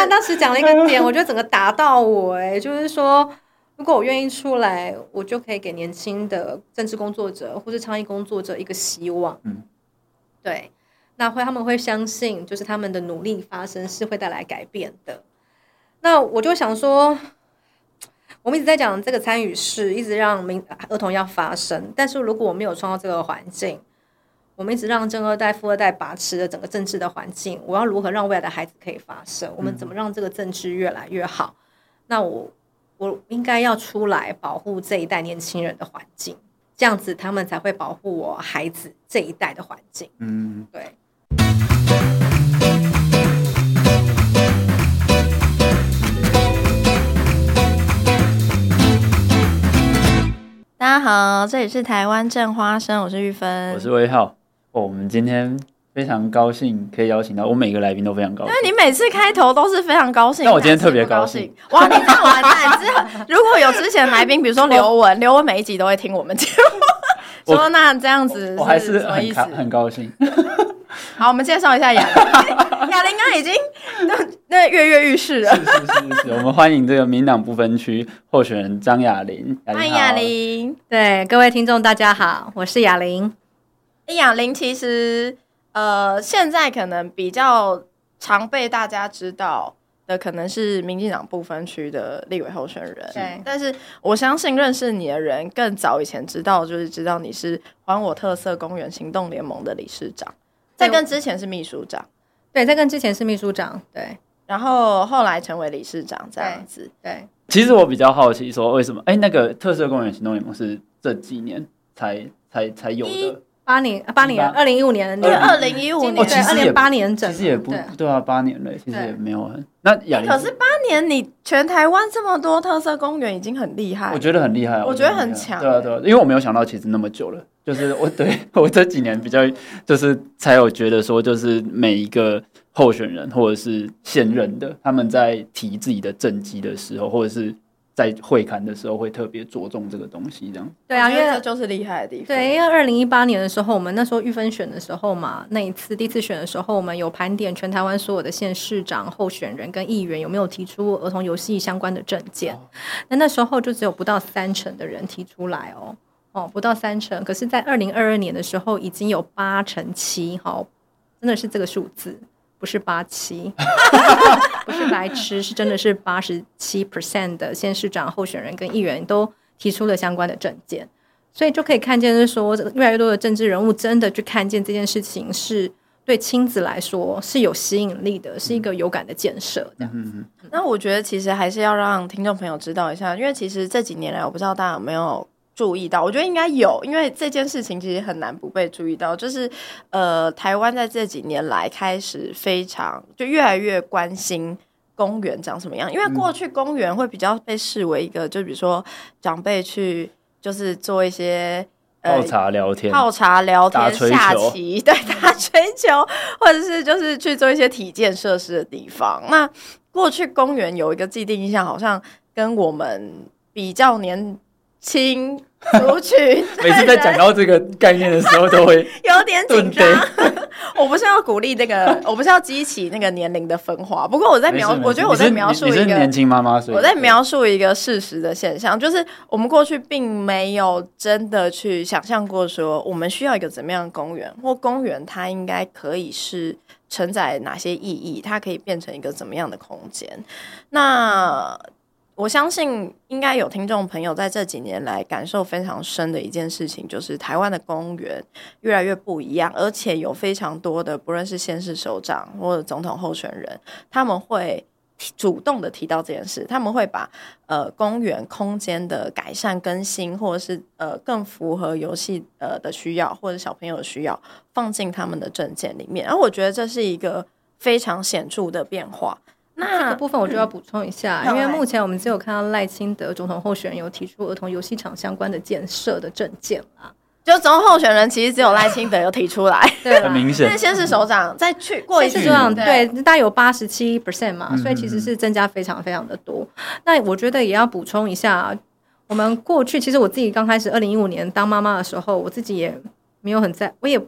他当时讲了一个点，我觉得整个打到我哎、欸，就是说，如果我愿意出来，我就可以给年轻的政治工作者或是倡议工作者一个希望。嗯，对，那会他们会相信，就是他们的努力发生是会带来改变的。那我就想说，我们一直在讲这个参与式，一直让民儿童要发声，但是如果我没有创造这个环境。我们一直让正二代、富二代把持着整个政治的环境。我要如何让未来的孩子可以发声？我们怎么让这个政治越来越好？那我我应该要出来保护这一代年轻人的环境，这样子他们才会保护我孩子这一代的环境。嗯，对。大家好，这里是台湾正花生，我是玉芬，我是威浩。哦，我们今天非常高兴可以邀请到我每个来宾都非常高兴，因为你每次开头都是非常高兴，那我今天特别高兴。哇，你这样完蛋！之后 如果有之前来宾，比如说刘文，刘文每一集都会听我们节目，说那这样子是我还是什么意思？很高兴。好，我们介绍一下雅玲，雅玲刚刚已经那那跃跃欲试了。是是是是，我们欢迎这个民党不分区候选人张雅玲。欢迎雅玲，对各位听众大家好，我是雅玲。雅玲其实，呃，现在可能比较常被大家知道的，可能是民进党不分区的立委候选人。对，但是我相信认识你的人，更早以前知道，就是知道你是还我特色公园行动联盟的理事长，在跟之前是秘书长。对，在跟之前是秘书长。对，然后后来成为理事长这样子。对，对其实我比较好奇，说为什么？哎，那个特色公园行动联盟是这几年才才才有的。八年，八年，二零一五年，对，二零一五年，对，二零八年整，其实也不对。啊，八年了，其实也没有很。那雅，可是八年，你全台湾这么多特色公园已经很厉害，我觉得很厉害，我觉得很强，对啊，对啊，因为我没有想到其实那么久了，就是我对 我这几年比较，就是才有觉得说，就是每一个候选人或者是现任的，他们在提自己的政绩的时候，或者是。在会刊的时候会特别着重这个东西，这样对啊，因为这就是厉害的地方。对，因为二零一八年的时候，我们那时候预分选的时候嘛，那一次第一次选的时候，我们有盘点全台湾所有的县市长候选人跟议员有没有提出儿童游戏相关的证件。那、哦、那时候就只有不到三成的人提出来哦，哦，不到三成。可是，在二零二二年的时候，已经有八成七，好，真的是这个数字。不是八七，不是白痴，是真的是八十七 percent 的县市长候选人跟议员都提出了相关的证件，所以就可以看见，就是说，越来越多的政治人物真的去看见这件事情，是对亲子来说是有吸引力的，是一个有感的建设。这样子，那我觉得其实还是要让听众朋友知道一下，因为其实这几年来，我不知道大家有没有。注意到，我觉得应该有，因为这件事情其实很难不被注意到。就是，呃，台湾在这几年来开始非常就越来越关心公园长什么样，因为过去公园会比较被视为一个，就比如说长辈去就是做一些泡茶聊天、泡茶聊天、下棋，对，打槌球，或者是就是去做一些体健设施的地方。那过去公园有一个既定印象，好像跟我们比较年轻。族群，每次在讲到这个概念的时候，都会 有点紧张。我不是要鼓励那个，我不是要激起那个年龄的分化。不过我在描，我觉得我在描述一个年轻妈妈，我在描述一个事实的现象，就是我们过去并没有真的去想象过说，我们需要一个怎么样的公园，或公园它应该可以是承载哪些意义，它可以变成一个怎么样的空间。那。我相信应该有听众朋友在这几年来感受非常深的一件事情，就是台湾的公园越来越不一样，而且有非常多的不论是县市首长或者总统候选人，他们会主动的提到这件事，他们会把呃公园空间的改善更新，或者是呃更符合游戏呃的需要，或者小朋友的需要，放进他们的政见里面。而我觉得这是一个非常显著的变化。那这个部分我就要补充一下，因为目前我们只有看到赖清德总统候选人有提出儿童游戏场相关的建设的证件啦，就总统候选人其实只有赖清德有提出来，对，很明显。那先是首长再去过一次，首长对，大概有八十七 percent 嘛，所以其实是增加非常非常的多。那我觉得也要补充一下，我们过去其实我自己刚开始二零一五年当妈妈的时候，我自己也没有很在，我也。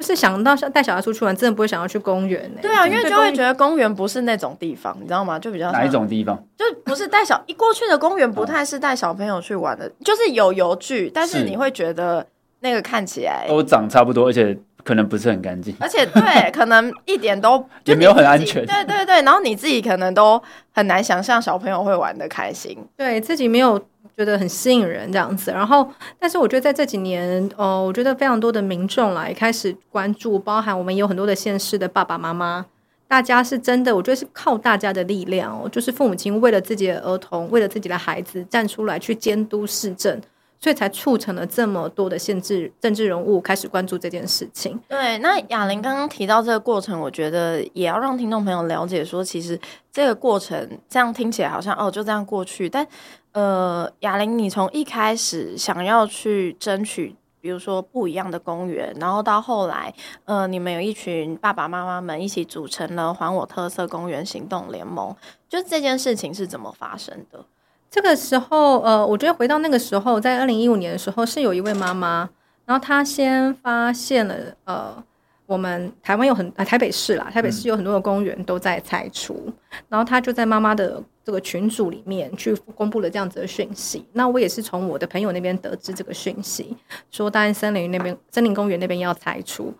就是想到带小孩出去玩，真的不会想要去公园。对啊，因为就会觉得公园不是那种地方，你知道吗？就比较哪一种地方？就不是带小一过去的公园，不太是带小朋友去玩的，就是有游具，但是你会觉得那个看起来都长差不多，而且可能不是很干净，而且对，可能一点都 也没有很安全。对对对，然后你自己可能都很难想象小朋友会玩的开心，对自己没有。觉得很吸引人这样子，然后，但是我觉得在这几年，呃，我觉得非常多的民众来开始关注，包含我们有很多的县市的爸爸妈妈，大家是真的，我觉得是靠大家的力量哦，就是父母亲为了自己的儿童，为了自己的孩子站出来去监督市政。所以才促成了这么多的县市政治人物开始关注这件事情。对，那雅玲刚刚提到这个过程，我觉得也要让听众朋友了解说，其实这个过程这样听起来好像哦就这样过去，但呃，雅玲，你从一开始想要去争取，比如说不一样的公园，然后到后来，呃，你们有一群爸爸妈妈们一起组成了还我特色公园行动联盟，就这件事情是怎么发生的？这个时候，呃，我觉得回到那个时候，在二零一五年的时候，是有一位妈妈，然后她先发现了，呃，我们台湾有很啊台北市啦，台北市有很多的公园都在拆除，嗯、然后他就在妈妈的这个群组里面去公布了这样子的讯息。那我也是从我的朋友那边得知这个讯息，说大安森林那边森林公园那边要拆除。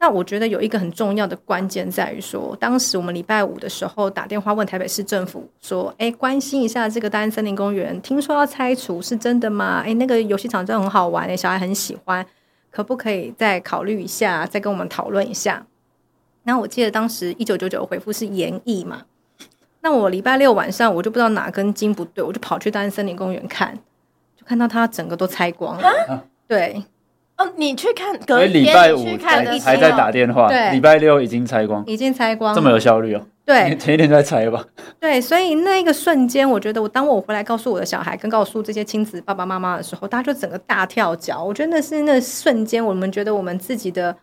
那我觉得有一个很重要的关键在于说，当时我们礼拜五的时候打电话问台北市政府说：“哎，关心一下这个大安森林公园，听说要拆除，是真的吗？哎，那个游戏场真的很好玩，哎，小孩很喜欢，可不可以再考虑一下，再跟我们讨论一下？”那我记得当时一九九九回复是研议嘛。那我礼拜六晚上我就不知道哪根筋不对，我就跑去大安森林公园看，就看到它整个都拆光了。啊、对。哦，你去看，隔天礼拜五还在打电话，对，礼拜六已经拆光，已经拆光，这么有效率哦。对，前一天在拆吧。对，所以那个瞬间，我觉得我当我回来告诉我的小孩，跟告诉这些亲子爸爸妈妈的时候，大家就整个大跳脚。我觉得那是那瞬间，我们觉得我们自己的，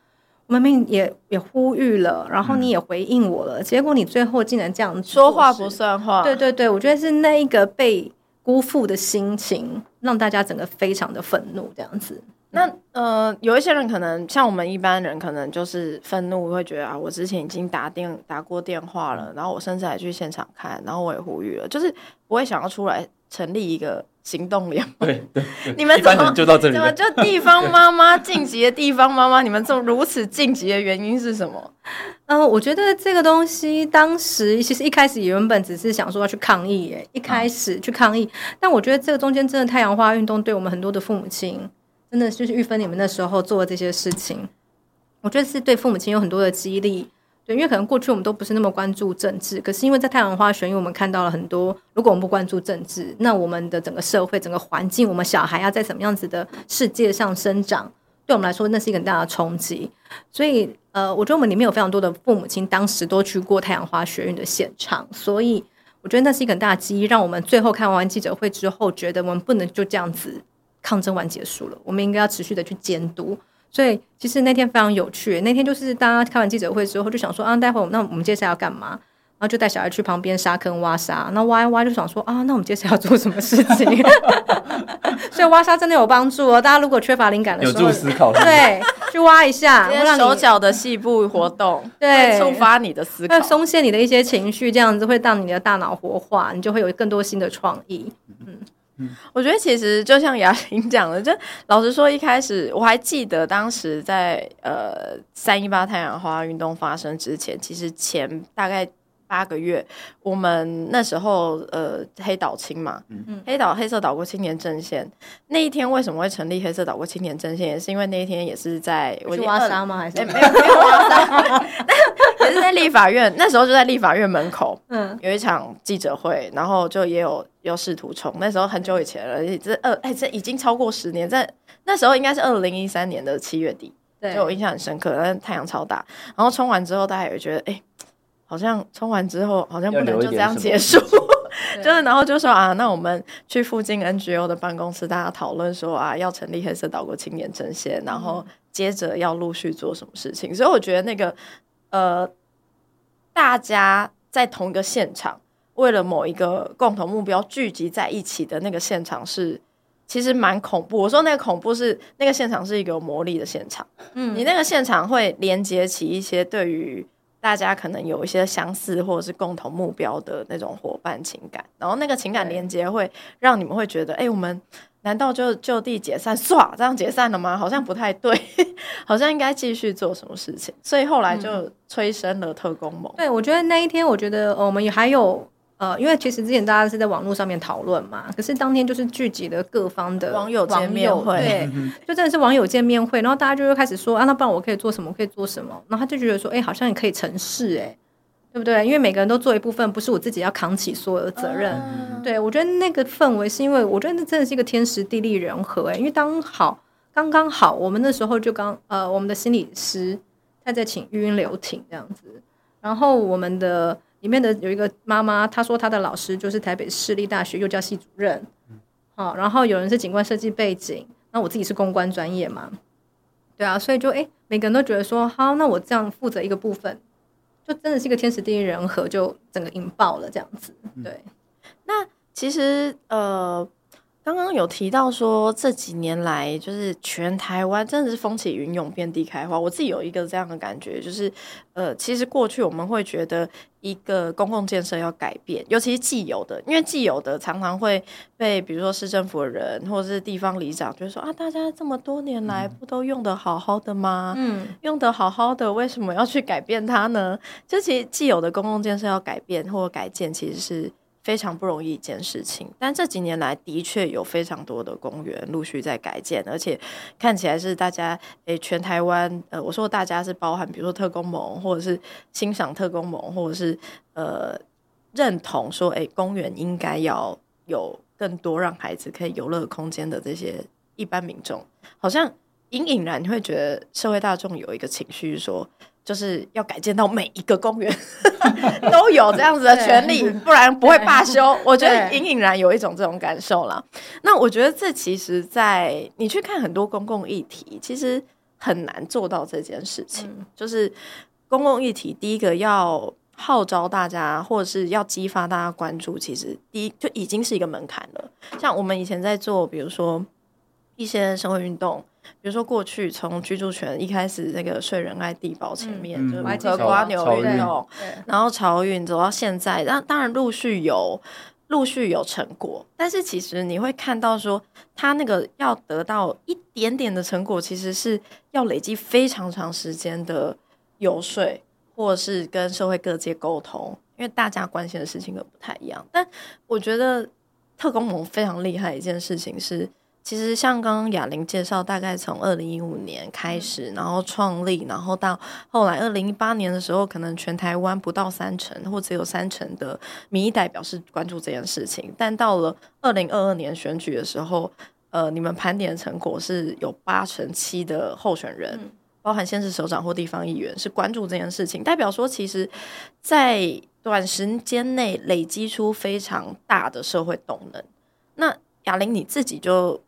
我们也也呼吁了，然后你也回应我了，嗯、结果你最后竟然这样说话不算话。对对对，我觉得是那一个被辜负的心情，让大家整个非常的愤怒，这样子。那呃，有一些人可能像我们一般人，可能就是愤怒，会觉得啊，我之前已经打电打过电话了，然后我甚至还去现场看，然后我也呼吁了，就是不会想要出来成立一个行动联盟。对对，你们怎么就到这里？怎么就地方妈妈晋级的地方妈妈？你们这么如此晋级的原因是什么？嗯、呃，我觉得这个东西当时其实一开始原本只是想说要去抗议，耶，一开始去抗议，啊、但我觉得这个中间真的太阳花运动对我们很多的父母亲。真的就是玉芬，你们那时候做的这些事情，我觉得是对父母亲有很多的激励。对，因为可能过去我们都不是那么关注政治，可是因为在太阳花学运，我们看到了很多。如果我们不关注政治，那我们的整个社会、整个环境，我们小孩要在什么样子的世界上生长，对我们来说，那是一个很大的冲击。所以，呃，我觉得我们里面有非常多的父母亲，当时都去过太阳花学运的现场，所以我觉得那是一个很大的机，让我们最后看完记者会之后，觉得我们不能就这样子。抗争完结束了，我们应该要持续的去监督。所以其实那天非常有趣，那天就是大家开完记者会之后，就想说啊，待会儿那我们接下来要干嘛？然后就带小孩去旁边沙坑挖沙，那挖一挖就想说啊，那我们接下来要做什么事情？所以挖沙真的有帮助哦。大家如果缺乏灵感的时候，有助思考，对，去挖一下，让手脚的细部活动，对，触发你的思考，松懈你的一些情绪，这样子会让你的大脑活化，你就会有更多新的创意。嗯。我觉得其实就像雅玲讲的，就老实说，一开始我还记得当时在呃三一八太阳花运动发生之前，其实前大概八个月，我们那时候呃黑岛青嘛，嗯、黑岛黑色岛国青年阵线那一天为什么会成立黑色岛国青年阵线，也是因为那一天也是在我去挖沙吗？还是、欸、没有没有挖沙。也是在立法院，那时候就在立法院门口，嗯，有一场记者会，然后就也有有试图冲，那时候很久以前了，这二哎这已经超过十年，在那时候应该是二零一三年的七月底，对，就我印象很深刻，但太阳超大，然后冲完之后，大家也觉得哎、欸，好像冲完之后好像不能就这样结束，就是然后就说啊，那我们去附近 NGO 的办公室，大家讨论说啊，要成立黑色岛国青年阵线，然后接着要陆续做什么事情，所以我觉得那个。呃，大家在同一个现场，为了某一个共同目标聚集在一起的那个现场是其实蛮恐怖。我说那个恐怖是那个现场是一个有魔力的现场，嗯，你那个现场会连接起一些对于大家可能有一些相似或者是共同目标的那种伙伴情感，然后那个情感连接会让你们会觉得，哎，我们。难道就就地解散？唰，这样解散了吗？好像不太对，好像应该继续做什么事情。所以后来就催生了特工盟。嗯、对，我觉得那一天，我觉得我们也还有呃，因为其实之前大家是在网络上面讨论嘛，可是当天就是聚集了各方的网友见面会，对，就真的是网友见面会。然后大家就会开始说啊，那不然我可以做什么？我可以做什么？然后他就觉得说，哎、欸，好像也可以成事，哎。对不对？因为每个人都做一部分，不是我自己要扛起所有的责任。Uh, 对，我觉得那个氛围是因为，我觉得那真的是一个天时地利人和哎，因为刚好刚刚好，我们那时候就刚呃，我们的心理师他在请育婴留停这样子，然后我们的里面的有一个妈妈，她说她的老师就是台北市立大学幼教系主任，好，然后有人是景观设计背景，那我自己是公关专业嘛，对啊，所以就哎，每个人都觉得说好，那我这样负责一个部分。就真的是一个天时地利人和，就整个引爆了这样子。对，那其实呃，刚刚有提到说这几年来，就是全台湾真的是风起云涌、遍地开花。我自己有一个这样的感觉，就是呃，其实过去我们会觉得一个公共建设要改变，尤其是既有的，因为既有的常常会被比如说市政府的人或者是地方里长，就是说啊，大家这么多年来不都用的好好的吗？嗯，用的好好的，为什么要去改变它呢？就其实既有的公共建设要改变或改建，其实是。非常不容易一件事情，但这几年来的确有非常多的公园陆续在改建，而且看起来是大家诶、全台湾呃，我说大家是包含，比如说特工盟，或者是欣赏特工盟，或者是呃认同说诶、公园应该要有更多让孩子可以游乐空间的这些一般民众，好像隐隐然你会觉得社会大众有一个情绪说。就是要改建到每一个公园 都有这样子的权利，不然不会罢休。我觉得隐隐然有一种这种感受啦。那我觉得这其实，在你去看很多公共议题，其实很难做到这件事情。嗯、就是公共议题，第一个要号召大家，或者是要激发大家关注，其实第一就已经是一个门槛了。像我们以前在做，比如说一些社会运动。比如说，过去从居住权一开始，那个睡仁爱地堡前面，嗯、就是和瓜牛运动，然后潮运走到现在，当当然陆续有陆续有成果，但是其实你会看到说，他那个要得到一点点的成果，其实是要累积非常长时间的游说，或是跟社会各界沟通，因为大家关心的事情都不太一样。但我觉得特工盟非常厉害的一件事情是。其实像刚刚雅玲介绍，大概从二零一五年开始，然后创立，然后到后来二零一八年的时候，可能全台湾不到三成，或只有三成的民意代表是关注这件事情。但到了二零二二年选举的时候，呃，你们盘点的成果是有八成七的候选人，包含县市首长或地方议员是关注这件事情，代表说，其实，在短时间内累积出非常大的社会动能。那雅玲你自己就。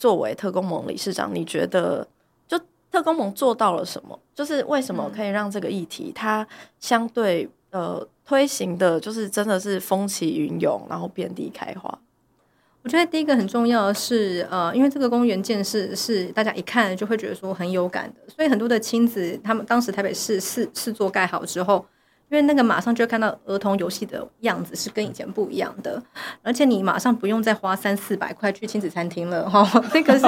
作为特工盟理事长，你觉得就特工盟做到了什么？就是为什么可以让这个议题它相对呃推行的，就是真的是风起云涌，然后遍地开花？我觉得第一个很重要的是呃，因为这个公园建设是大家一看就会觉得说很有感的，所以很多的亲子他们当时台北市四四座盖好之后。因为那个马上就会看到儿童游戏的样子是跟以前不一样的，而且你马上不用再花三四百块去亲子餐厅了 哈，那个是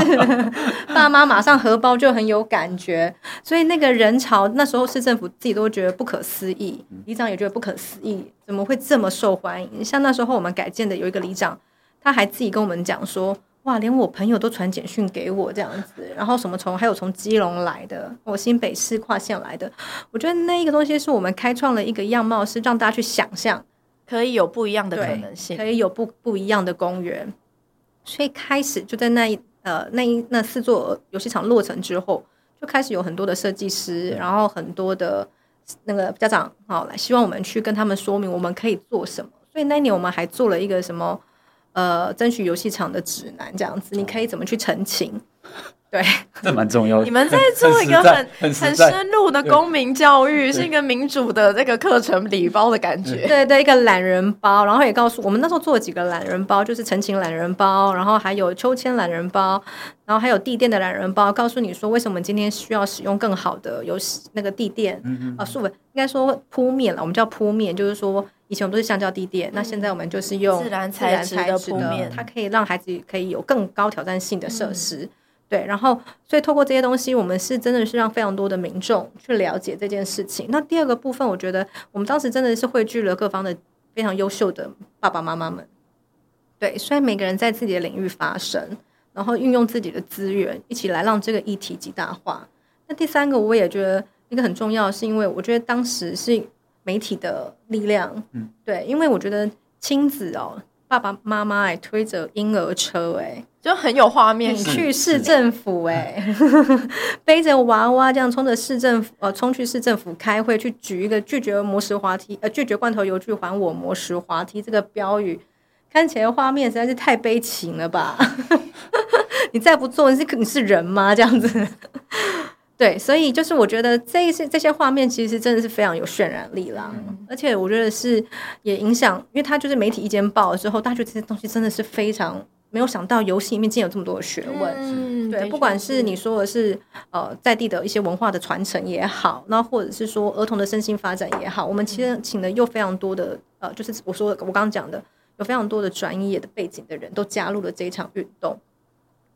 爸妈马上荷包就很有感觉，所以那个人潮那时候市政府自己都觉得不可思议，里长也觉得不可思议，怎么会这么受欢迎？像那时候我们改建的有一个里长，他还自己跟我们讲说。哇，连我朋友都传简讯给我这样子，然后什么从还有从基隆来的，我新北市跨县来的，我觉得那一个东西是我们开创了一个样貌，是让大家去想象，可以有不一样的可能性，可以有不不一样的公园。所以开始就在那一呃那一那四座游戏场落成之后，就开始有很多的设计师，然后很多的那个家长好来希望我们去跟他们说明我们可以做什么。所以那一年我们还做了一个什么？呃，争取游戏场的指南这样子，你可以怎么去澄清？对，这蛮重要的。你们在做一个很很深入的公民教育，是一个民主的这个课程礼包的感觉。对对，一个懒人包，然后也告诉我们那时候做了几个懒人包，就是陈情懒人包，然后还有秋千懒人包，然后还有地垫的懒人包，告诉你说为什么今天需要使用更好的有那个地垫，嗯啊，素应该说铺面了，我们叫铺面，就是说以前我们都是橡胶地垫，嗯、那现在我们就是用自然材质的铺面，它可以让孩子可以有更高挑战性的设施。嗯对，然后所以透过这些东西，我们是真的是让非常多的民众去了解这件事情。那第二个部分，我觉得我们当时真的是汇聚了各方的非常优秀的爸爸妈妈们。对，虽然每个人在自己的领域发声，然后运用自己的资源，一起来让这个议题极大化。那第三个，我也觉得一个很重要，是因为我觉得当时是媒体的力量。嗯，对，因为我觉得亲子哦。爸爸妈妈哎，推着婴儿车哎，就很有画面。你去市政府哎，背着娃娃这样冲着市政府呃，冲去市政府开会，去举一个拒绝魔石滑梯呃，拒绝罐头游具还我魔石滑梯这个标语，看起来画面实在是太悲情了吧？你再不做，你是你是人吗？这样子。对，所以就是我觉得这些这些画面其实真的是非常有渲染力啦，嗯、而且我觉得是也影响，因为他就是媒体意见报了之后，大家觉得这些东西真的是非常没有想到，游戏里面竟然有这么多的学问。嗯、对，不管是你说的是呃在地的一些文化的传承也好，那或者是说儿童的身心发展也好，我们其实请了又非常多的呃，就是我说我刚刚讲的，有非常多的专业的背景的人都加入了这一场运动，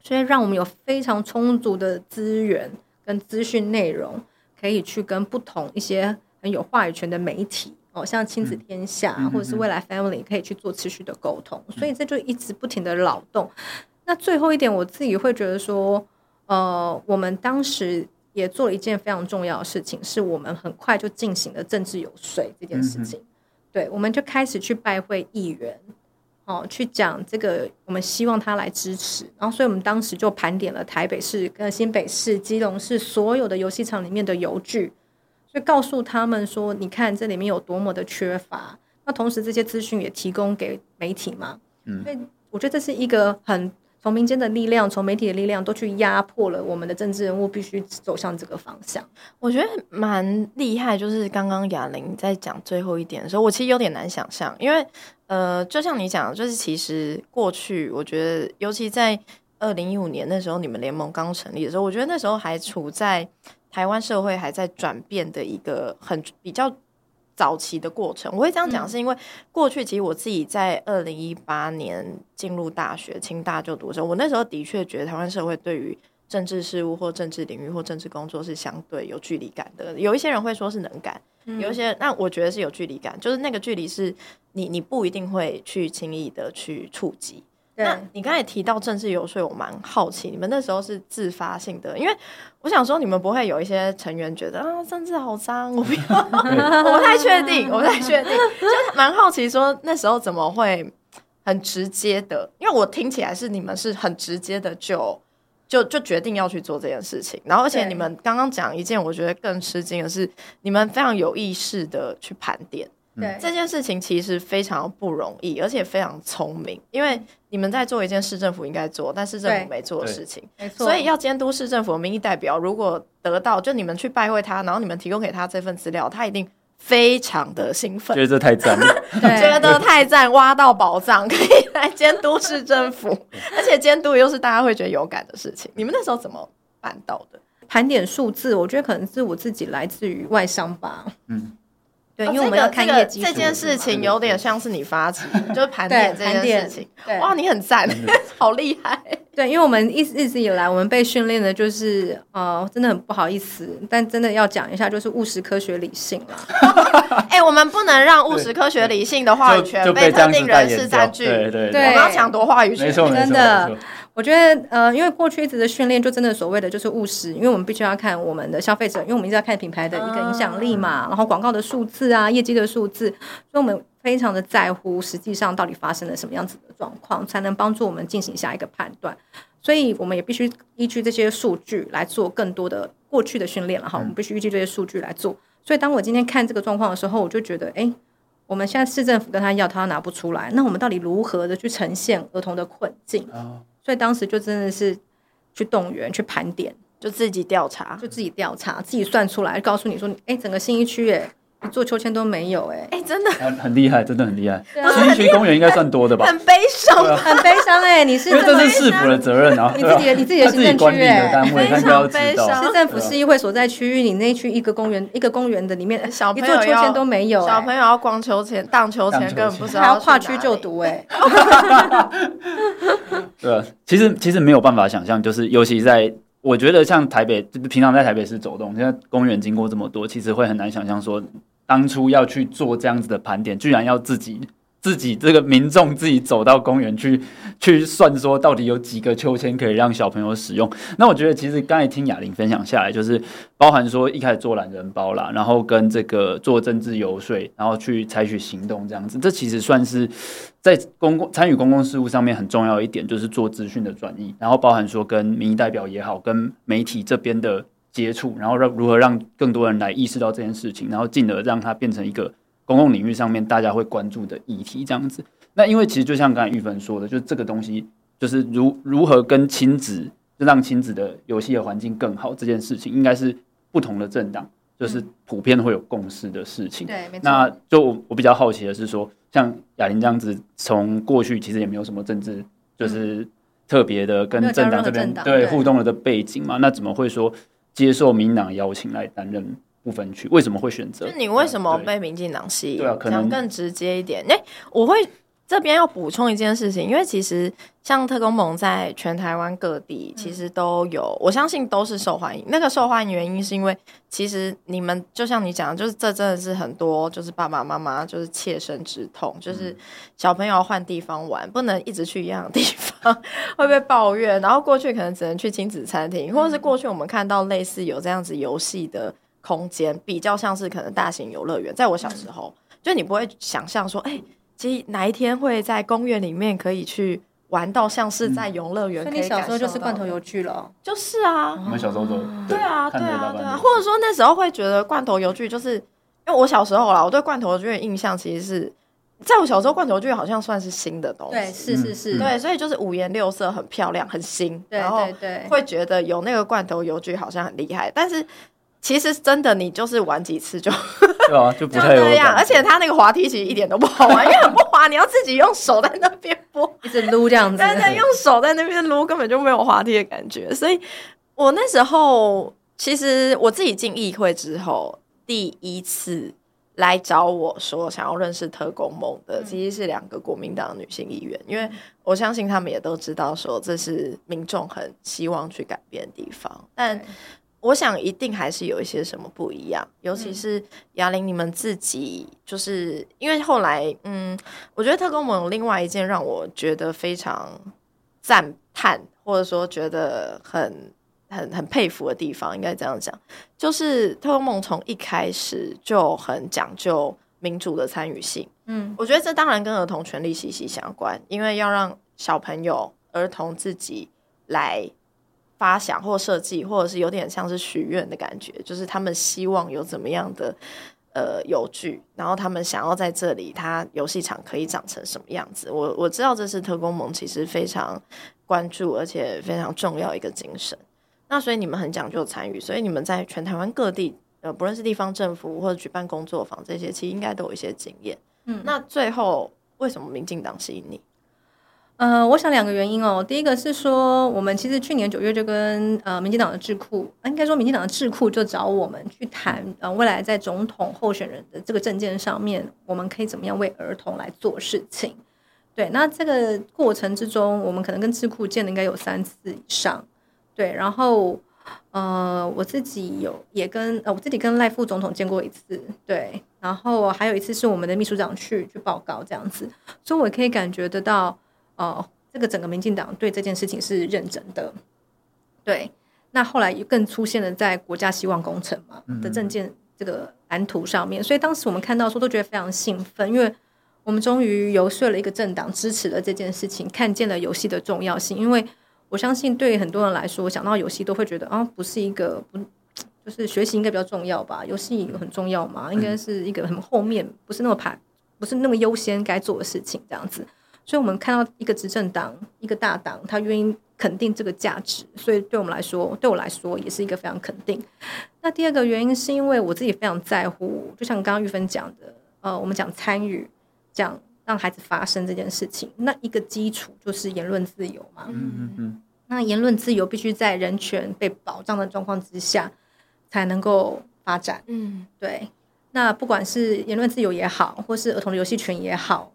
所以让我们有非常充足的资源。跟资讯内容可以去跟不同一些很有话语权的媒体哦，像亲子天下、嗯、或者是未来 Family 可以去做持续的沟通，嗯、所以这就一直不停的劳动。那最后一点，我自己会觉得说，呃，我们当时也做了一件非常重要的事情，是我们很快就进行了政治游说这件事情。嗯、对，我们就开始去拜会议员。哦，去讲这个，我们希望他来支持，然后，所以我们当时就盘点了台北市、跟新北市、基隆市所有的游戏场里面的游具，所以告诉他们说，你看这里面有多么的缺乏。那同时，这些资讯也提供给媒体嘛。嗯，所以我觉得这是一个很。从民间的力量，从媒体的力量，都去压迫了我们的政治人物，必须走向这个方向。我觉得蛮厉害，就是刚刚雅玲在讲最后一点的时候，我其实有点难想象，因为呃，就像你讲，就是其实过去，我觉得尤其在二零一五年那时候，你们联盟刚成立的时候，我觉得那时候还处在台湾社会还在转变的一个很比较。早期的过程，我会这样讲，是因为过去其实我自己在二零一八年进入大学，清大就读的时候，我那时候的确觉得台湾社会对于政治事务或政治领域或政治工作是相对有距离感的。有一些人会说是能感，有一些，那我觉得是有距离感，就是那个距离是你你不一定会去轻易的去触及。对。那你刚才提到政治游说，我蛮好奇，你们那时候是自发性的，因为我想说，你们不会有一些成员觉得啊，政治好脏，我不要，我不太确定，我不太确定，就蛮好奇说那时候怎么会很直接的，因为我听起来是你们是很直接的就就就决定要去做这件事情，然后而且你们刚刚讲一件我觉得更吃惊的是，你们非常有意识的去盘点。对。这件事情其实非常不容易，而且非常聪明，因为你们在做一件市政府应该做，但市政府没做的事情，没错。所以要监督市政府的民意代表，如果得到就你们去拜会他，然后你们提供给他这份资料，他一定非常的兴奋，觉得这太赞 了，觉得太赞，挖到宝藏，可以来监督市政府，而且监督又是大家会觉得有感的事情。你们那时候怎么办到的？盘点数字，我觉得可能是我自己来自于外商吧，嗯。对，因为我们要看业绩。这件事情有点像是你发起，就是盘点这件事情。哇，你很赞，好厉害。对，因为我们一直一直以来，我们被训练的就是，呃，真的很不好意思，但真的要讲一下，就是务实、科学、理性啦。哎，我们不能让务实、科学、理性的话语权被特定人士占据。对对对，我们要抢夺话语权，真的。我觉得，呃，因为过去一直的训练，就真的所谓的就是务实，因为我们必须要看我们的消费者，因为我们一直要看品牌的一个影响力嘛，然后广告的数字啊，业绩的数字，所以我们非常的在乎实际上到底发生了什么样子的状况，才能帮助我们进行下一个判断。所以我们也必须依据这些数据来做更多的过去的训练了哈，我们必须依据这些数据来做。所以当我今天看这个状况的时候，我就觉得，哎，我们现在市政府跟他要，他拿不出来，那我们到底如何的去呈现儿童的困境？所以当时就真的是去动员、去盘点，就自己调查，就自己调查，自己算出来，告诉你说，哎，整个新一区，哎。做秋千都没有哎、欸，哎、欸，真的？很很厉害，真的很厉害。新一区公园应该算多的吧？很悲伤，啊、很悲伤哎、欸！你是因为这是市府的责任啊，你自己的、你自己的行政区哎，非常悲伤。市政府市议会所在区域，你那区一个公园，一个公园的里面，小一座秋千都没有、欸，小朋友要逛秋千、荡秋千，根本不知道还要跨区就读哎、欸。对啊，其实其实没有办法想象，就是尤其在我觉得像台北，平常在台北市走动，现在公园经过这么多，其实会很难想象说。当初要去做这样子的盘点，居然要自己自己这个民众自己走到公园去去算，说到底有几个秋千可以让小朋友使用。那我觉得其实刚才听雅玲分享下来，就是包含说一开始做懒人包啦，然后跟这个做政治游说，然后去采取行动这样子，这其实算是在公共参与公共事务上面很重要一点，就是做资讯的转移，然后包含说跟民意代表也好，跟媒体这边的。接触，然后让如何让更多人来意识到这件事情，然后进而让它变成一个公共领域上面大家会关注的议题，这样子。那因为其实就像刚才玉芬说的，就是这个东西就是如如何跟亲子，就让亲子的游戏的环境更好这件事情，应该是不同的政党就是普遍会有共识的事情。对，没错。那就我比较好奇的是说，像雅玲这样子，从过去其实也没有什么政治，就是特别的跟政党这边对互动了的背景嘛，那怎么会说？接受民党邀请来担任不分区，为什么会选择？就你为什么被民进党吸引？对啊，可能更直接一点。哎、欸，我会这边要补充一件事情，因为其实像特工盟在全台湾各地其实都有、嗯，我相信都是受欢迎。那个受欢迎原因是因为其实你们就像你讲，就是这真的是很多就是爸爸妈妈就是切身之痛，就是小朋友换地方玩，不能一直去一样的地方。会被抱怨，然后过去可能只能去亲子餐厅，或者是过去我们看到类似有这样子游戏的空间，比较像是可能大型游乐园。在我小时候，就你不会想象说，哎、欸，其实哪一天会在公园里面可以去玩到像是在游乐园。所以你小时候就是罐头游具了，就是啊，我们小时候都对啊，对啊，对啊，或者说那时候会觉得罐头游具就是，因为我小时候啦，我对罐头游具的印象其实是。在我小时候，罐头剧好像算是新的东西。对，是是是。对，所以就是五颜六色，很漂亮，很新。对对对。会觉得有那个罐头游具好像很厉害，但是其实真的你就是玩几次就对啊，就不太有这样。而且他那个滑梯其实一点都不好玩，因为很不滑，你要自己用手在那边拨，一直撸这样子。对对，用手在那边撸，根本就没有滑梯的感觉。所以我那时候其实我自己进议会之后第一次。来找我说想要认识特工盟的，其实是两个国民党女性议员，因为我相信他们也都知道说这是民众很希望去改变的地方，但我想一定还是有一些什么不一样，尤其是雅玲你们自己，就是因为后来，嗯，我觉得特工盟有另外一件让我觉得非常赞叹，或者说觉得很。很很佩服的地方，应该这样讲，就是特工盟从一开始就很讲究民主的参与性。嗯，我觉得这当然跟儿童权利息息相关，因为要让小朋友、儿童自己来发想或设计，或者是有点像是许愿的感觉，就是他们希望有怎么样的呃游具，然后他们想要在这里，他游戏场可以长成什么样子。我我知道这是特工盟其实非常关注而且非常重要一个精神。那所以你们很讲究参与，所以你们在全台湾各地，呃，不论是地方政府或者举办工作坊这些，其实应该都有一些经验。嗯，那最后为什么民进党吸引你？呃，我想两个原因哦。第一个是说，我们其实去年九月就跟呃民进党的智库，应该说民进党的智库就找我们去谈，呃，未来在总统候选人的这个证件上面，我们可以怎么样为儿童来做事情。对，那这个过程之中，我们可能跟智库见的应该有三次以上。对，然后，呃，我自己有也跟呃，我自己跟赖副总统见过一次，对，然后还有一次是我们的秘书长去去报告这样子，所以我可以感觉得到，呃，这个整个民进党对这件事情是认真的，对。那后来又更出现了在国家希望工程嘛的证件这个蓝图上面，所以当时我们看到说都觉得非常兴奋，因为我们终于游说了一个政党支持了这件事情，看见了游戏的重要性，因为。我相信对很多人来说，想到游戏都会觉得啊，不是一个不，就是学习应该比较重要吧？游戏很重要嘛？应该是一个很后面，不是那么排，不是那么优先该做的事情这样子。所以，我们看到一个执政党，一个大党，他愿意肯定这个价值，所以对我们来说，对我来说也是一个非常肯定。那第二个原因是因为我自己非常在乎，就像刚刚玉芬讲的，呃，我们讲参与，讲让孩子发生这件事情，那一个基础就是言论自由嘛。嗯嗯嗯。那言论自由必须在人权被保障的状况之下才能够发展。嗯，对。那不管是言论自由也好，或是儿童的游戏权也好，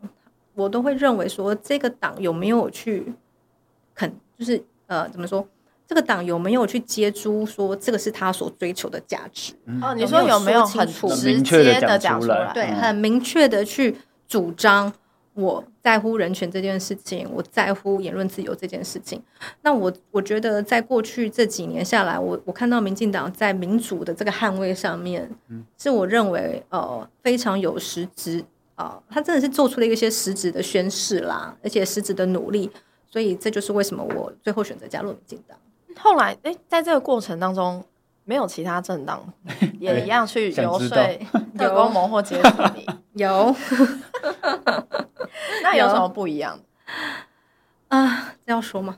我都会认为说，这个党有没有去肯，就是呃，怎么说？这个党有没有去接触说这个是他所追求的价值？哦，你说有没有很直接的讲出来？对，很明确的去主张。我在乎人权这件事情，我在乎言论自由这件事情。那我我觉得，在过去这几年下来，我我看到民进党在民主的这个捍卫上面，是我认为呃非常有实质啊、呃，他真的是做出了一些实质的宣誓啦，而且实质的努力。所以这就是为什么我最后选择加入民进党。后来，哎，在这个过程当中，没有其他政党 也一样去游说、特公盟或接触你？有。那有什么不一样啊？这要说吗？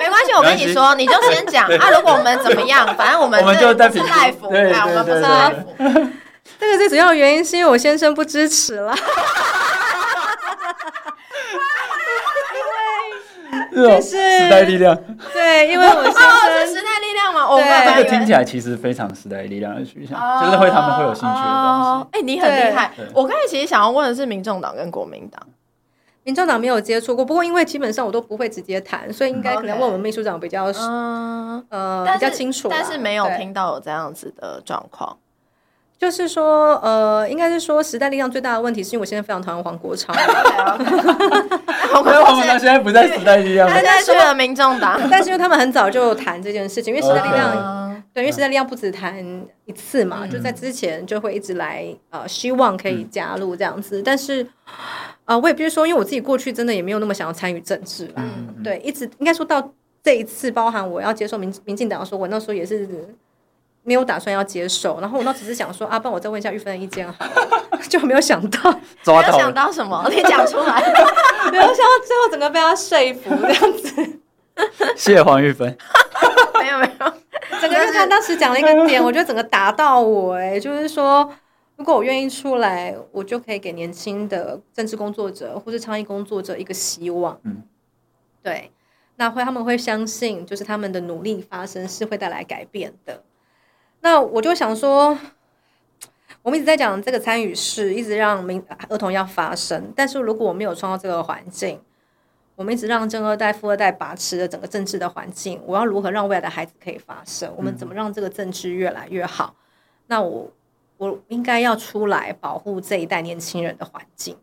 没关系，我跟你说，你就先讲啊。如果我们怎么样，反正我们我们就在平台服，对，我们不是大夫。这个最主要的原因是因为我先生不支持了。因为是时代力量。对，因为我先生 是时代力量嘛。对，这个听起来其实非常时代力量的取向，就是会他们会有兴趣的东西。哎，你很厉害。我刚才其实想要问的是，民众党跟国民党。民众党没有接触过，不过因为基本上我都不会直接谈，所以应该可能问我们秘书长比较嗯呃比较清楚。但是没有听到有这样子的状况，就是说呃，应该是说时代力量最大的问题是因为我现在非常讨厌黄国昌。黄国昌现在不在时代力量，他在去了民众党，但是因为他们很早就谈这件事情，因为时代力量对，因为时代力量不止谈一次嘛，就在之前就会一直来呃，希望可以加入这样子，但是。啊、呃，我也必须说，因为我自己过去真的也没有那么想要参与政治啦。嗯，对，一直应该说到这一次，包含我要接受民民进党的时候，我那时候也是没有打算要接受。然后我那只是想说，啊，帮我再问一下玉芬的意见好了，就没有想到，抓到没有想到什么？你讲出来，没有想到最后整个被他说服这样子。谢谢黄玉芬。没有没有，整个是他当时讲了一个点，我觉得整个打到我哎、欸，就是说。如果我愿意出来，我就可以给年轻的政治工作者或是倡议工作者一个希望。嗯，对，那会他们会相信，就是他们的努力发生是会带来改变的。那我就想说，我们一直在讲这个参与式，一直让民儿童要发声。但是如果我没有创造这个环境，我们一直让正二代、富二代把持了整个政治的环境，我要如何让未来的孩子可以发声？我们怎么让这个政治越来越好？那我。我应该要出来保护这一代年轻人的环境，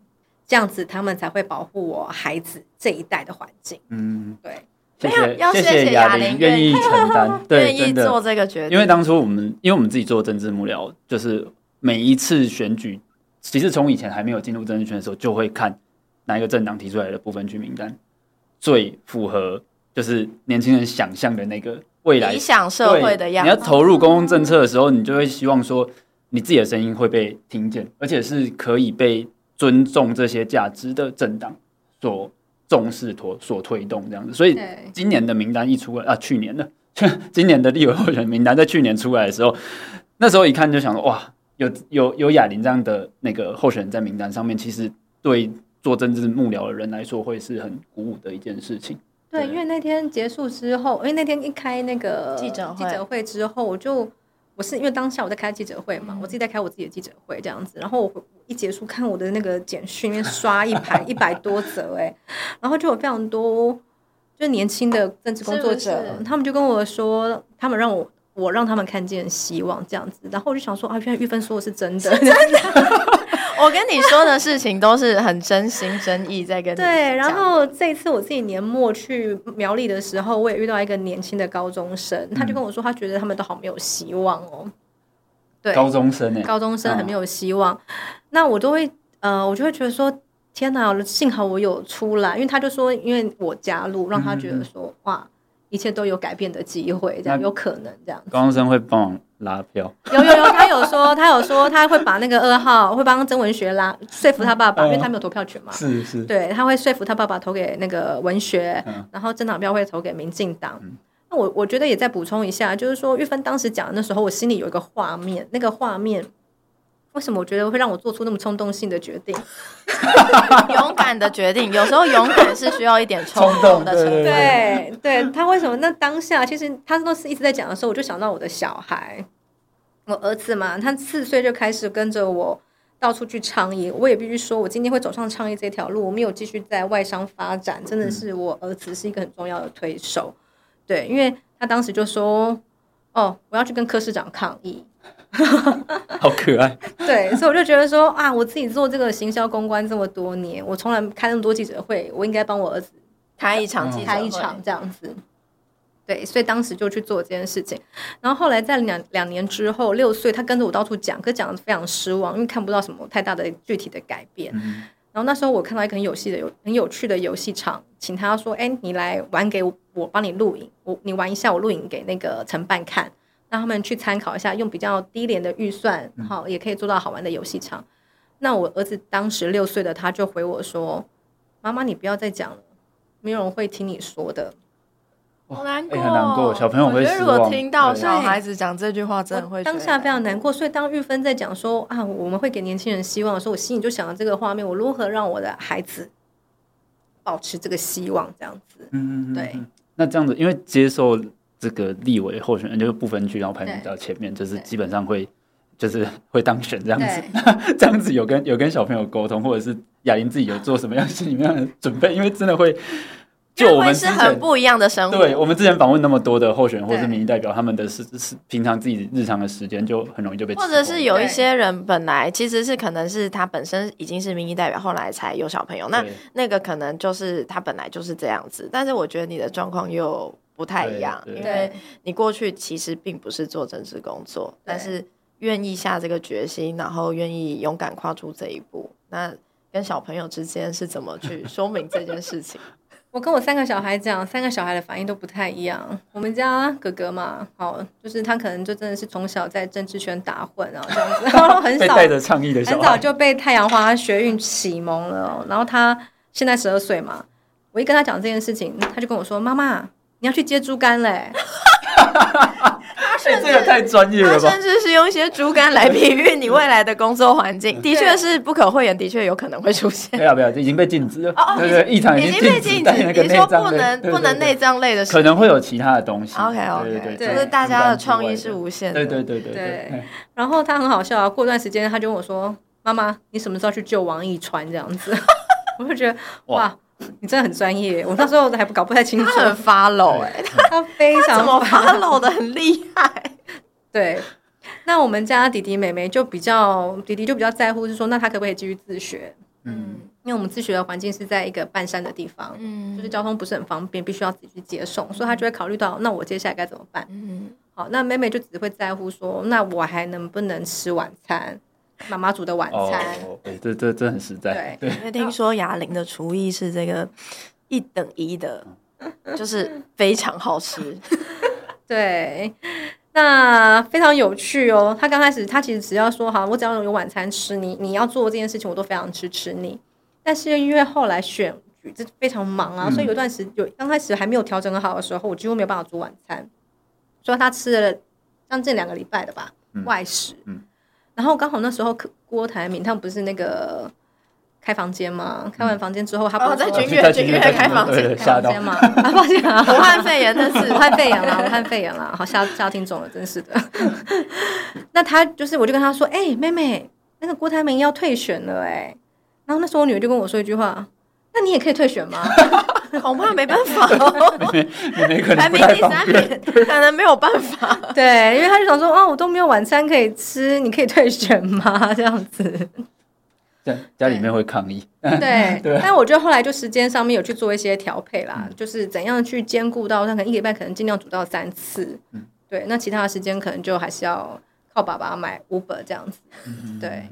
这样子他们才会保护我孩子这一代的环境。嗯，对。谢谢，谢谢雅玲愿意承担，对，愿意做这个决定。因为当初我们，因为我们自己做政治幕僚，就是每一次选举，其实从以前还没有进入政治圈的时候，就会看哪一个政党提出来的部分区名单最符合，就是年轻人想象的那个未来理想社会的样子。你要投入公共政策的时候，你就会希望说。你自己的声音会被听见，而且是可以被尊重这些价值的政党所重视、所所推动这样子。所以今年的名单一出来啊，去年的，今年的立委候选名单在去年出来的时候，那时候一看就想说，哇，有有有雅玲这样的那个候选人在名单上面，其实对做政治幕僚的人来说，会是很鼓舞的一件事情。对，对，因为那天结束之后，因为那天一开那个记者记者会之后，我就。我是因为当下我在开记者会嘛，我自己在开我自己的记者会这样子，然后我一结束看我的那个简讯，刷一排 一百多则哎，然后就有非常多就年轻的政治工作者，是是他们就跟我说，他们让我我让他们看见希望这样子，然后我就想说啊，原来玉芬说的是真的。我跟你说的事情都是很真心真意在跟你讲。对，然后这一次我自己年末去苗栗的时候，我也遇到一个年轻的高中生，他就跟我说，他觉得他们都好没有希望哦。对，高中生呢？高中生很没有希望。那我都会呃，我就会觉得说，天哪，幸好我有出来，因为他就说，因为我加入，让他觉得说，哇，一切都有改变的机会，这样有可能这样。高中生会帮忙拉票，有有有，他有说，他有说他会把那个二号会帮曾文学拉说服他爸爸，因为他没有投票权嘛。是是，对，他会说服他爸爸投给那个文学，然后政党票会投给民进党。那我我觉得也再补充一下，就是说玉芬当时讲的那时候，我心里有一个画面，那个画面。为什么我觉得会让我做出那么冲动性的决定？勇敢的决定，有时候勇敢是需要一点冲动的 成分。对，对他为什么？那当下其实他都是一直在讲的时候，我就想到我的小孩，我儿子嘛，他四岁就开始跟着我到处去倡议。我也必须说，我今天会走上倡议这条路，我没有继续在外商发展，真的是我儿子是一个很重要的推手。对，因为他当时就说：“哦，我要去跟柯市长抗议。” 好可爱，对，所以我就觉得说啊，我自己做这个行销公关这么多年，我从来开那么多记者会，我应该帮我儿子开一场记者会，开一场这样子。对，所以当时就去做这件事情。然后后来在两两年之后，六岁，他跟着我到处讲，可讲的非常失望，因为看不到什么太大的具体的改变。嗯、然后那时候我看到一个很有戏的有很有趣的游戏场，请他说：“哎，你来玩给我，我帮你录影，我你玩一下，我录影给那个承办看。”让他们去参考一下，用比较低廉的预算，好也可以做到好玩的游戏场。那我儿子当时六岁的他就回我说：“妈妈，你不要再讲了，没有人会听你说的。”好难过，很难过，小朋友会失望。我觉得如果听到小孩子讲这句话，真的会当下非常难过。所以当玉芬在讲说啊，我们会给年轻人希望的时候，我心里就想到这个画面：我如何让我的孩子保持这个希望？这样子，嗯，对。那这样子，因为接受。这个立委候选人就是不分区，然后排名比较前面，就是基本上会就是会当选这样子。这样子有跟有跟小朋友沟通，或者是雅琳自己有做什么样心里面的准备？因为真的会，就我们是很不一样的生活。对，我们之前访问那么多的候选人或者是民意代表，他们的是是平常自己日常的时间就很容易就被，或者是有一些人本来其实是可能是他本身已经是民意代表，后来才有小朋友，那那个可能就是他本来就是这样子。但是我觉得你的状况又。不太一样，因为你过去其实并不是做政治工作，但是愿意下这个决心，然后愿意勇敢跨出这一步。那跟小朋友之间是怎么去说明这件事情？我跟我三个小孩讲，三个小孩的反应都不太一样。我们家哥哥嘛，好，就是他可能就真的是从小在政治圈打混，然 后这样子，然后很少带着倡议的，很早就被太阳花学运启蒙了。然后他现在十二岁嘛，我一跟他讲这件事情，他就跟我说：“妈妈。”你要去接猪肝嘞？他甚至、欸、这个太专业了吧？他甚至是用一些猪肝来比喻你未来的工作环境，的确是不可讳言，的确有可能会出现。不要不要，已经被禁止了。哦，对对，异常已经被禁止。你说不能不能内脏类的，可能会有其他的东西。OK OK，就是大家的创意是无限的。对对对对对。然后他很好笑啊，过段时间他就跟我说：“妈妈，你什么时候去救王一川？”这样子，我就觉得哇。你真的很专业，我那时候还不搞不太清楚。他很 follow 哎，他非常 follow 的很厉害。对，那我们家弟弟妹妹就比较，弟弟就比较在乎，是说那他可不可以继续自学？嗯，因为我们自学的环境是在一个半山的地方，嗯，就是交通不是很方便，必须要自己去接送，所以他就会考虑到，那我接下来该怎么办？嗯，好，那妹妹就只会在乎说，那我还能不能吃晚餐？妈妈煮的晚餐，对、哦，这这这很实在。对，因为听说雅琳的厨艺是这个一等一的，就是非常好吃。对，那非常有趣哦。他刚开始，他其实只要说好，我只要有晚餐吃，你你要做这件事情，我都非常支持你。但是因为后来选举这非常忙啊，嗯、所以有段时有刚开始还没有调整好的时候，我几乎没有办法煮晚餐。所以他吃了将近两个礼拜的吧，嗯、外食。嗯然后刚好那时候郭台铭他们不是那个开房间吗？开完房间之后，他不是在君悦君悦开房间开房间吗？啊，抱歉啊，武汉肺炎，真是武汉肺炎了，武汉肺炎了，好吓吓听众了，真是的。那他就是，我就跟他说：“哎，妹妹，那个郭台铭要退选了，哎。”然后那时候我女儿就跟我说一句话：“那你也可以退选吗？” 恐怕没办法哦，没没可能，排名第三名，可能没有办法。对，因为他就想说，哦，我都没有晚餐可以吃，你可以退选吗？这样子，家家里面会抗议。对，对。但我觉得后来就时间上面有去做一些调配啦，嗯、就是怎样去兼顾到，那可能一个礼拜可能尽量煮到三次。嗯、对，那其他的时间可能就还是要靠爸爸买 Uber 这样子。嗯、对。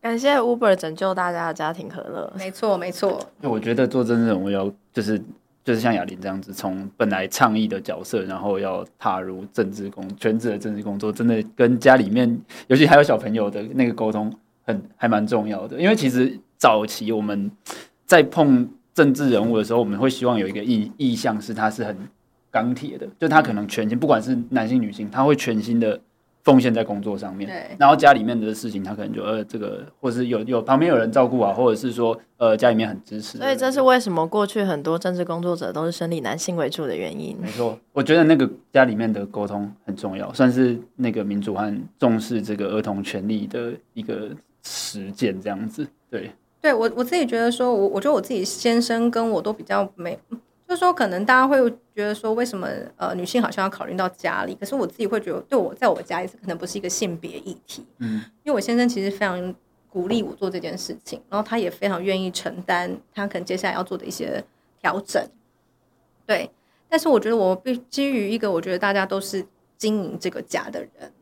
感谢 Uber 拯救大家的家庭和乐。没错，没错。我觉得做政治人物要就是就是像雅琳这样子，从本来倡议的角色，然后要踏入政治工全职的政治工作，真的跟家里面，尤其还有小朋友的那个沟通，很还蛮重要的。因为其实早期我们在碰政治人物的时候，我们会希望有一个意意向是他是很钢铁的，就他可能全心，不管是男性女性，他会全心的。奉献在工作上面，对，然后家里面的事情，他可能就呃这个，或是有有旁边有人照顾啊，或者是说呃家里面很支持。所以这是为什么过去很多政治工作者都是生理男性为主的原因。没错，我觉得那个家里面的沟通很重要，算是那个民主和重视这个儿童权利的一个实践，这样子。对，对我我自己觉得说，我我觉得我自己先生跟我都比较没。就是说，可能大家会觉得说，为什么呃女性好像要考虑到家里？可是我自己会觉得，对我在我家里可能不是一个性别议题。嗯，因为我先生其实非常鼓励我做这件事情，然后他也非常愿意承担他可能接下来要做的一些调整。对，但是我觉得我必基于一个，我觉得大家都是经营这个家的人，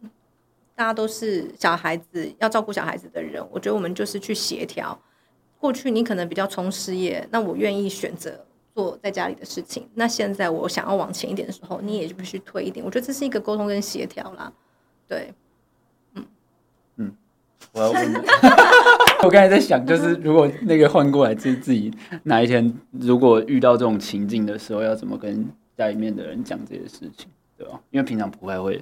大家都是小孩子要照顾小孩子的人，我觉得我们就是去协调。过去你可能比较冲事业，那我愿意选择。做在家里的事情，那现在我想要往前一点的时候，你也就必须推一点。我觉得这是一个沟通跟协调啦，对，嗯嗯，我要问你，我刚才在想，就是如果那个换过来，自自己哪一天如果遇到这种情境的时候，要怎么跟家里面的人讲这些事情，对吧？因为平常不太会，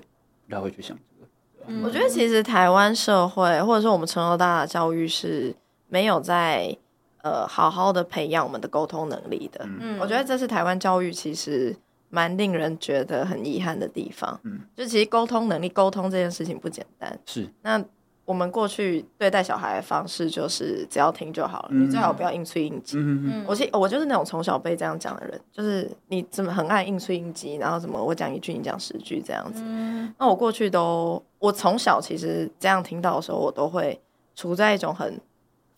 不太会去想这个。嗯，我觉得其实台湾社会，或者说我们从小到大的教育是没有在。呃，好好的培养我们的沟通能力的，嗯，我觉得这是台湾教育其实蛮令人觉得很遗憾的地方。嗯，就其实沟通能力，沟通这件事情不简单。是，那我们过去对待小孩的方式就是只要听就好了，嗯、你最好不要硬催硬挤。嗯嗯，我其我就是那种从小被这样讲的人，就是你怎么很爱硬催硬挤，然后怎么我讲一句你讲十句这样子。嗯，那我过去都，我从小其实这样听到的时候，我都会处在一种很。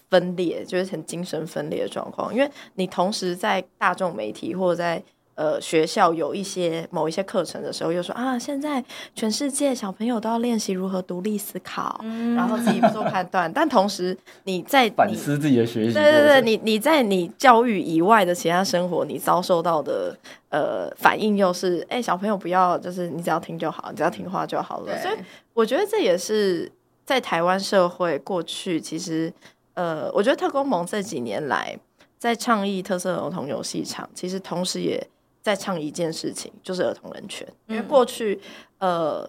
分裂就是很精神分裂的状况，因为你同时在大众媒体或者在呃学校有一些某一些课程的时候，又说啊，现在全世界小朋友都要练习如何独立思考，嗯、然后自己做判断。但同时你在你反思自己的学习，对对对，你你在你教育以外的其他生活，你遭受到的呃反应又是，哎、欸，小朋友不要，就是你只要听就好，你只要听话就好了。所以我觉得这也是在台湾社会过去其实。呃，我觉得特工盟这几年来在倡议特色儿童游戏场，其实同时也在倡议一件事情，就是儿童人权。因为过去，呃，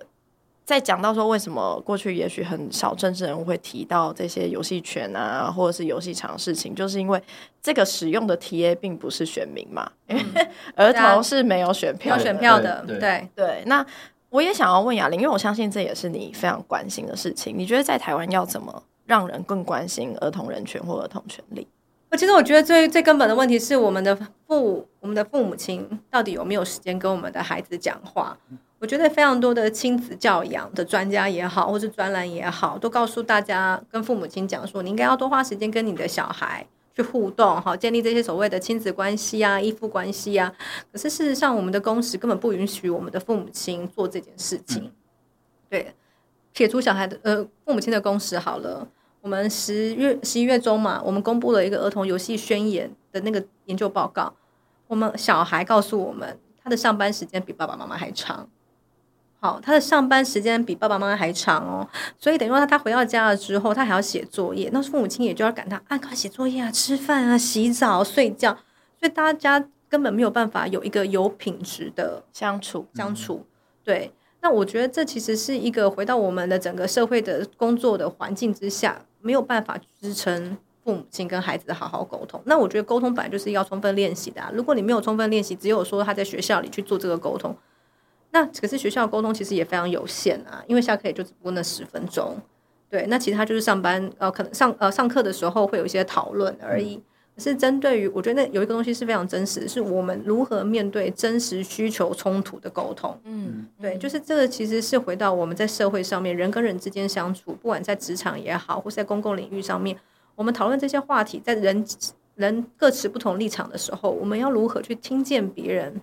在讲到说为什么过去也许很少政治人物会提到这些游戏权啊，或者是游戏场的事情，就是因为这个使用的 TA 并不是选民嘛，因为 儿童是没有选票、选票的。对对对，那我也想要问雅玲，因为我相信这也是你非常关心的事情。你觉得在台湾要怎么？让人更关心儿童人权或儿童权利。我其实我觉得最最根本的问题是，我们的父我们的父母亲到底有没有时间跟我们的孩子讲话？我觉得非常多的亲子教养的专家也好，或是专栏也好，都告诉大家跟父母亲讲说，你应该要多花时间跟你的小孩去互动，好建立这些所谓的亲子关系啊、依附关系啊。可是事实上，我们的工时根本不允许我们的父母亲做这件事情。对，撇除小孩的呃父母亲的工时好了。我们十月十一月中嘛，我们公布了一个儿童游戏宣言的那个研究报告。我们小孩告诉我们，他的上班时间比爸爸妈妈还长。好，他的上班时间比爸爸妈妈还长哦。所以等于说他他回到家了之后，他还要写作业，那父母亲也就要赶他按快写作业啊、吃饭啊、洗澡、睡觉。所以大家根本没有办法有一个有品质的相处相处。对，那我觉得这其实是一个回到我们的整个社会的工作的环境之下。没有办法支撑父母亲跟孩子好好沟通。那我觉得沟通本来就是要充分练习的啊。如果你没有充分练习，只有说他在学校里去做这个沟通，那可是学校沟通其实也非常有限啊。因为下课也就只不过那十分钟，对。那其他就是上班，呃，可能上呃上课的时候会有一些讨论而已。是针对于，我觉得那有一个东西是非常真实的，是我们如何面对真实需求冲突的沟通。嗯，对，就是这个其实是回到我们在社会上面人跟人之间相处，不管在职场也好，或是在公共领域上面，我们讨论这些话题，在人人各持不同立场的时候，我们要如何去听见别人，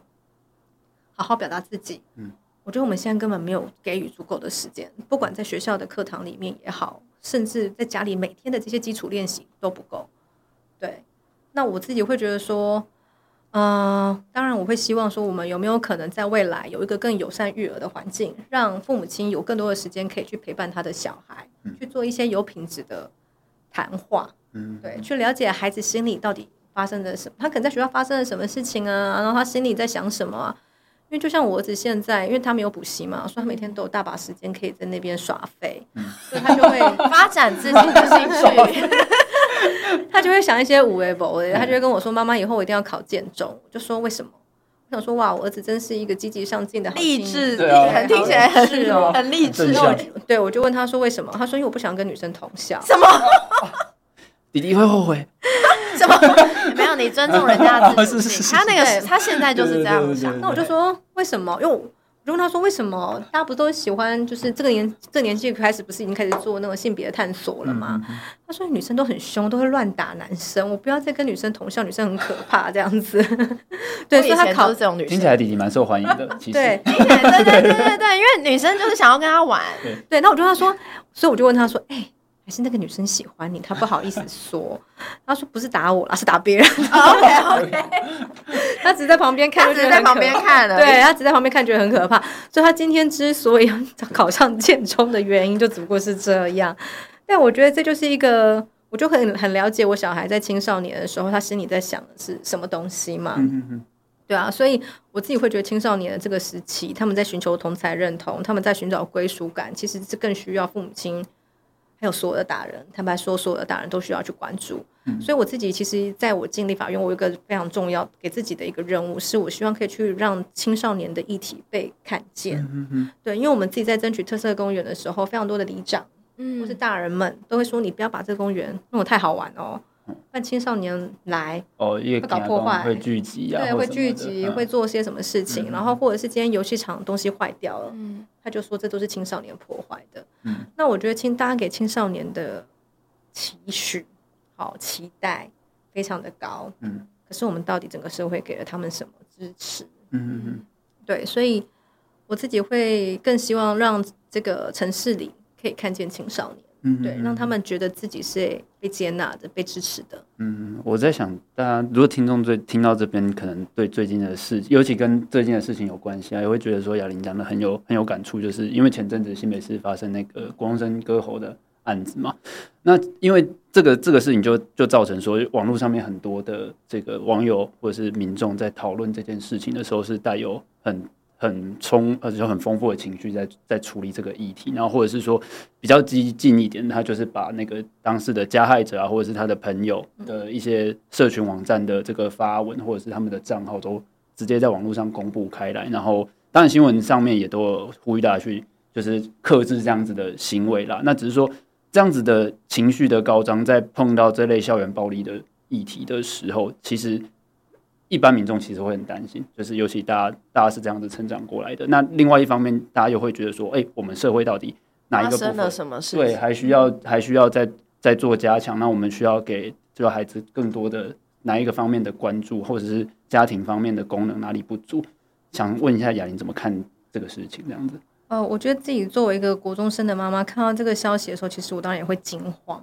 好好表达自己。嗯，我觉得我们现在根本没有给予足够的时间，不管在学校的课堂里面也好，甚至在家里每天的这些基础练习都不够。对。那我自己会觉得说，呃，当然我会希望说，我们有没有可能在未来有一个更友善育儿的环境，让父母亲有更多的时间可以去陪伴他的小孩，嗯、去做一些有品质的谈话，嗯，对，去了解孩子心里到底发生了什么，他可能在学校发生了什么事情啊，然后他心里在想什么啊。因为就像我儿子现在，因为他没有补习嘛，所以他每天都有大把时间可以在那边耍废，嗯、所以他就会发展自己的兴趣。他就会想一些五维博的，他就会跟我说：“妈妈，以后我一定要考建中。”我就说：“为什么？”我想说：“哇，我儿子真是一个积极上进的好励志，对啊，听起来很是哦，很励志。”对，我就问他说：“为什么？”他说：“因为我不想跟女生同校。”什么？弟弟会后悔？什么？没有，你尊重人家的自信。他那个，他现在就是这样想。那我就说：“为什么？”因为。我问他说：“为什么大家不都喜欢？就是这个年这个年纪开始，不是已经开始做那个性别探索了吗？”嗯嗯、他说：“女生都很凶，都会乱打男生。我不要再跟女生同校，女生很可怕这样子。”对，所以他考这种女生，听起来弟弟蛮受欢迎的。其实 对，对对对对对对，因为女生就是想要跟他玩。对，那我就跟他说，所以我就问他说：“哎、欸。”还是那个女生喜欢你，她不好意思说。她说不是打我啦，是打别人。OK OK，她只是在旁边看，只是在旁边看了。对，她只在旁边看，觉得很可怕。所以她今天之所以要考上建中的原因，就只不过是这样。但我觉得这就是一个，我就很很了解我小孩在青少年的时候，他心里在想的是什么东西嘛。嗯嗯嗯。对啊，所以我自己会觉得青少年的这个时期，他们在寻求同才认同，他们在寻找归属感，其实是更需要父母亲。还有所有的大人，坦白说，所有的大人都需要去关注。嗯、所以我自己其实在我进立法院，我有一个非常重要给自己的一个任务，是我希望可以去让青少年的议题被看见。嗯嗯、对，因为我们自己在争取特色公园的时候，非常多的里长，嗯，或是大人们都会说：“你不要把这个公园弄得太好玩哦。”让青少年来哦，会搞破坏，会聚集啊，对，会聚集，会做些什么事情，然后或者是今天游戏场东西坏掉了，嗯。他就说这都是青少年破坏的。嗯。那我觉得青大家给青少年的期许、好期待非常的高，嗯。可是我们到底整个社会给了他们什么支持？嗯。嗯，对，所以我自己会更希望让这个城市里可以看见青少年。嗯，对，让他们觉得自己是被接纳的、被支持的。嗯，我在想，大家如果听众最听到这边，可能对最近的事，尤其跟最近的事情有关系啊，也会觉得说雅玲讲的很有很有感触，就是因为前阵子新北市发生那个国中生割喉的案子嘛。那因为这个这个事情就，就就造成说，网络上面很多的这个网友或者是民众在讨论这件事情的时候，是带有很。很充，而且很丰富的情绪在在处理这个议题，然后或者是说比较激进一点，他就是把那个当时的加害者啊，或者是他的朋友的一些社群网站的这个发文，或者是他们的账号都直接在网络上公布开来，然后当然新闻上面也都有呼吁大家去就是克制这样子的行为啦。那只是说这样子的情绪的高涨，在碰到这类校园暴力的议题的时候，其实。一般民众其实会很担心，就是尤其大家大家是这样子成长过来的。那另外一方面，大家又会觉得说，哎、欸，我们社会到底哪一个部分了什么事？对，还需要还需要再再做加强。那我们需要给这个孩子更多的哪一个方面的关注，或者是家庭方面的功能哪里不足？想问一下雅玲怎么看这个事情？这样子。呃，我觉得自己作为一个国中生的妈妈，看到这个消息的时候，其实我当然也会惊慌，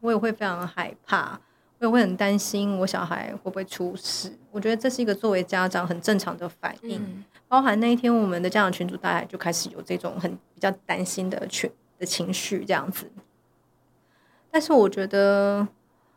我也会非常害怕。我也会很担心我小孩会不会出事，我觉得这是一个作为家长很正常的反应。嗯、包含那一天我们的家长群组，大家就开始有这种很比较担心的群的情绪这样子。但是我觉得，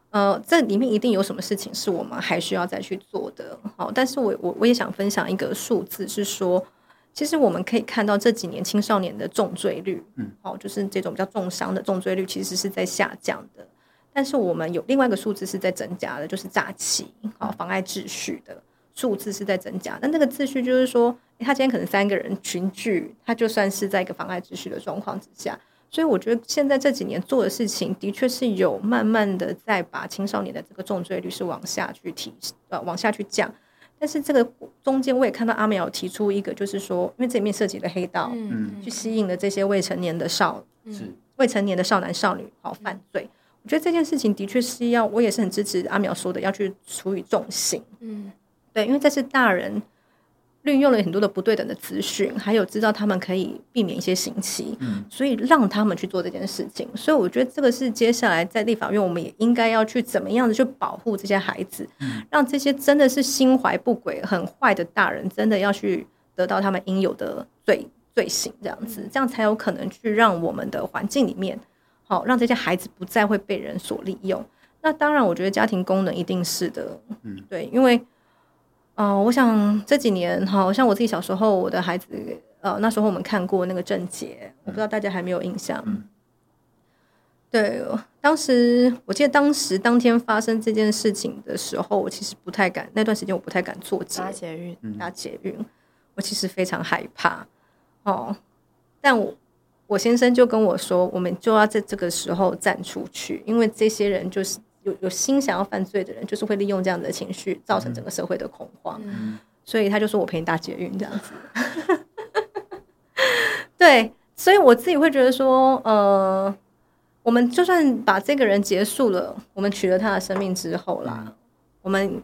呃，这里面一定有什么事情是我们还需要再去做的。好，但是我我我也想分享一个数字，是说，其实我们可以看到这几年青少年的重罪率，嗯，好，就是这种比较重伤的重罪率，其实是在下降的。但是我们有另外一个数字是在增加的，就是诈欺，啊，妨碍秩序的数字是在增加。那那个秩序就是说，他今天可能三个人群聚，他就算是在一个妨碍秩序的状况之下。所以我觉得现在这几年做的事情，的确是有慢慢的在把青少年的这个重罪率是往下去提，呃，往下去降。但是这个中间我也看到阿苗提出一个，就是说，因为这里面涉及了黑道，嗯，去吸引了这些未成年的少，是未成年的少男少女，好犯罪。我觉得这件事情的确是要，我也是很支持阿苗说的，要去处以重刑。嗯，对，因为这是大人运用了很多的不对等的资讯，还有知道他们可以避免一些刑期，嗯，所以让他们去做这件事情。所以我觉得这个是接下来在立法院，我们也应该要去怎么样的去保护这些孩子，嗯，让这些真的是心怀不轨、很坏的大人，真的要去得到他们应有的罪罪行，这样子，这样才有可能去让我们的环境里面，好让这些孩子不再会被人所利用。那当然，我觉得家庭功能一定是的，嗯，对，因为。哦、呃，我想这几年，哈像我自己小时候，我的孩子，呃，那时候我们看过那个郑捷，我不知道大家还没有印象。嗯、对，当时我记得当时当天发生这件事情的时候，我其实不太敢，那段时间我不太敢坐捷运，搭捷运，我其实非常害怕。哦，但我我先生就跟我说，我们就要在这个时候站出去，因为这些人就是。有有心想要犯罪的人，就是会利用这样的情绪，造成整个社会的恐慌。嗯、所以他就说我陪你搭捷运这样子。对，所以我自己会觉得说，呃，我们就算把这个人结束了，我们取了他的生命之后啦，嗯、我们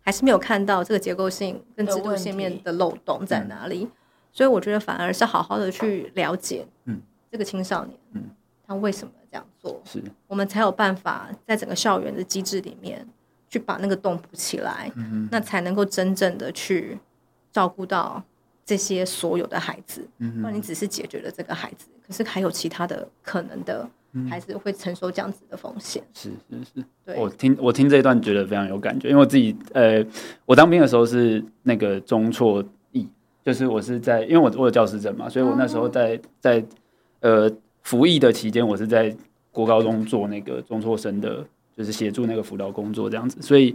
还是没有看到这个结构性跟制度性面的漏洞在哪里。所以我觉得反而是好好的去了解，嗯这个青少年，嗯，他为什么？这样做，是我们才有办法在整个校园的机制里面去把那个洞补起来，嗯、哼那才能够真正的去照顾到这些所有的孩子。嗯哼，那你只是解决了这个孩子，可是还有其他的可能的孩子会承受这样子的风险。是是是，对我听我听这一段觉得非常有感觉，因为我自己呃，我当兵的时候是那个中辍役，就是我是在因为我我有教师证嘛，所以我那时候在在呃。服役的期间，我是在国高中做那个中辍生的，就是协助那个辅导工作这样子。所以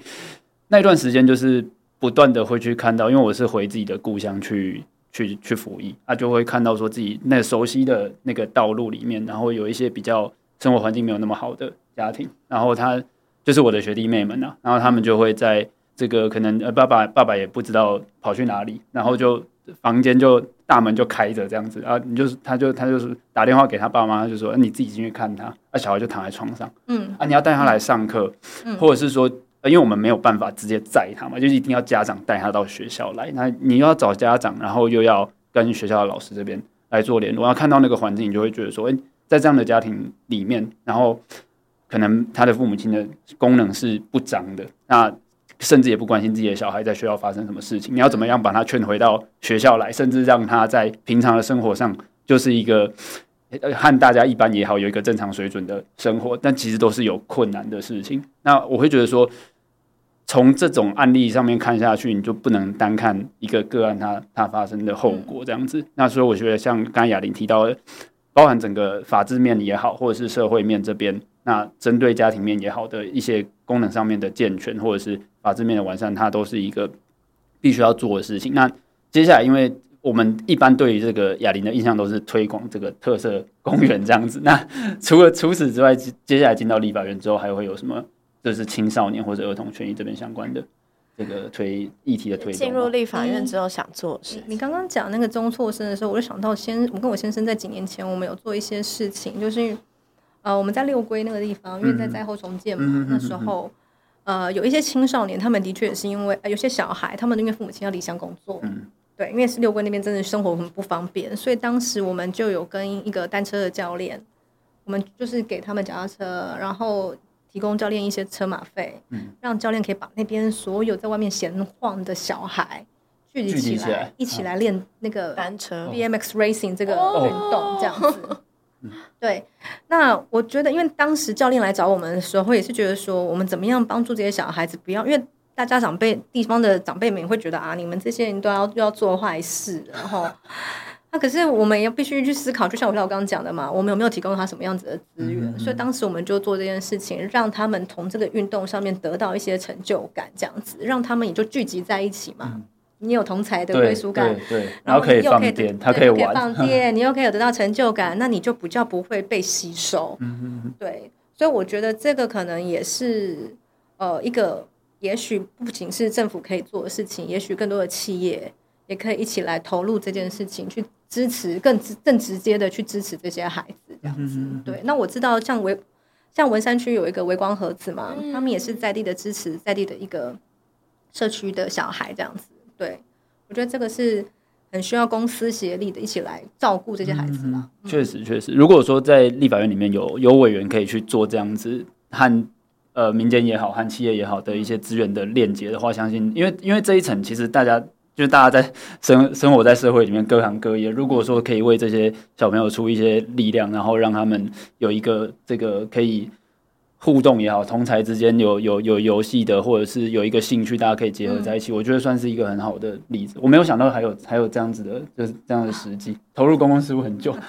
那段时间就是不断的会去看到，因为我是回自己的故乡去去去服役，他、啊、就会看到说自己那熟悉的那个道路里面，然后有一些比较生活环境没有那么好的家庭，然后他就是我的学弟妹们呐、啊，然后他们就会在这个可能呃爸爸爸爸也不知道跑去哪里，然后就房间就。大门就开着这样子啊，你就是他就他就是打电话给他爸妈，就说你自己进去看他，啊小孩就躺在床上，嗯啊你要带他来上课，嗯、或者是说，因为我们没有办法直接载他嘛，就是一定要家长带他到学校来，那你要找家长，然后又要跟学校的老师这边来做联络，然后看到那个环境，你就会觉得说，诶，在这样的家庭里面，然后可能他的父母亲的功能是不彰的，那。甚至也不关心自己的小孩在学校发生什么事情，你要怎么样把他劝回到学校来，甚至让他在平常的生活上就是一个和大家一般也好，有一个正常水准的生活，但其实都是有困难的事情。那我会觉得说，从这种案例上面看下去，你就不能单看一个个案它它发生的后果这样子。那所以我觉得，像刚才雅玲提到的，包含整个法制面也好，或者是社会面这边，那针对家庭面也好的一些功能上面的健全，或者是法制面的完善，它都是一个必须要做的事情。那接下来，因为我们一般对于这个哑铃的印象都是推广这个特色公园这样子。那除了除此之外，接下来进到立法院之后，还会有什么？就是青少年或者儿童权益这边相关的这个推议题的推动。进入立法院之后想做事。你刚刚讲那个中辍生的时候，我就想到先，我跟我先生在几年前，我们有做一些事情，就是呃，我们在六龟那个地方，因为在灾后重建嘛，嗯、那时候。呃，有一些青少年，他们的确也是因为，呃，有些小孩，他们因为父母亲要离乡工作，嗯，对，因为是六龟那边真的生活很不方便，所以当时我们就有跟一个单车的教练，我们就是给他们脚踏车，然后提供教练一些车马费，嗯，让教练可以把那边所有在外面闲晃的小孩聚集起来，起来一起来练那个单车。BMX racing 这个运动，这样子。哦对，那我觉得，因为当时教练来找我们的时候，也是觉得说，我们怎么样帮助这些小孩子，不要因为大家长辈地方的长辈们也会觉得啊，你们这些人都要要做坏事，然后那、啊、可是我们也必须去思考，就像我刚刚讲的嘛，我们有没有提供他什么样子的资源？嗯嗯，所以当时我们就做这件事情，让他们从这个运动上面得到一些成就感，这样子，让他们也就聚集在一起嘛。嗯你有同才的归属感，对然后你又可以，他可以放电，你又可以有得到成就感，那你就比较不会被吸收。对，所以我觉得这个可能也是呃一个，也许不仅是政府可以做的事情，也许更多的企业也可以一起来投入这件事情，去支持更直更直接的去支持这些孩子这样子。对，那我知道像维像文山区有一个微光盒子嘛，他们也是在地的支持，在地的一个社区的小孩这样子。对，我觉得这个是很需要公司协力的，一起来照顾这些孩子嘛。确实，确实，如果说在立法院里面有有委员可以去做这样子和呃民间也好，和企业也好的一些资源的链接的话，相信因为因为这一层其实大家。就是大家在生生活在社会里面，各行各业，如果说可以为这些小朋友出一些力量，然后让他们有一个这个可以互动也好，同才之间有有有游戏的，或者是有一个兴趣，大家可以结合在一起，嗯、我觉得算是一个很好的例子。我没有想到还有还有这样子的，就是这样的实际投入公共事务很久。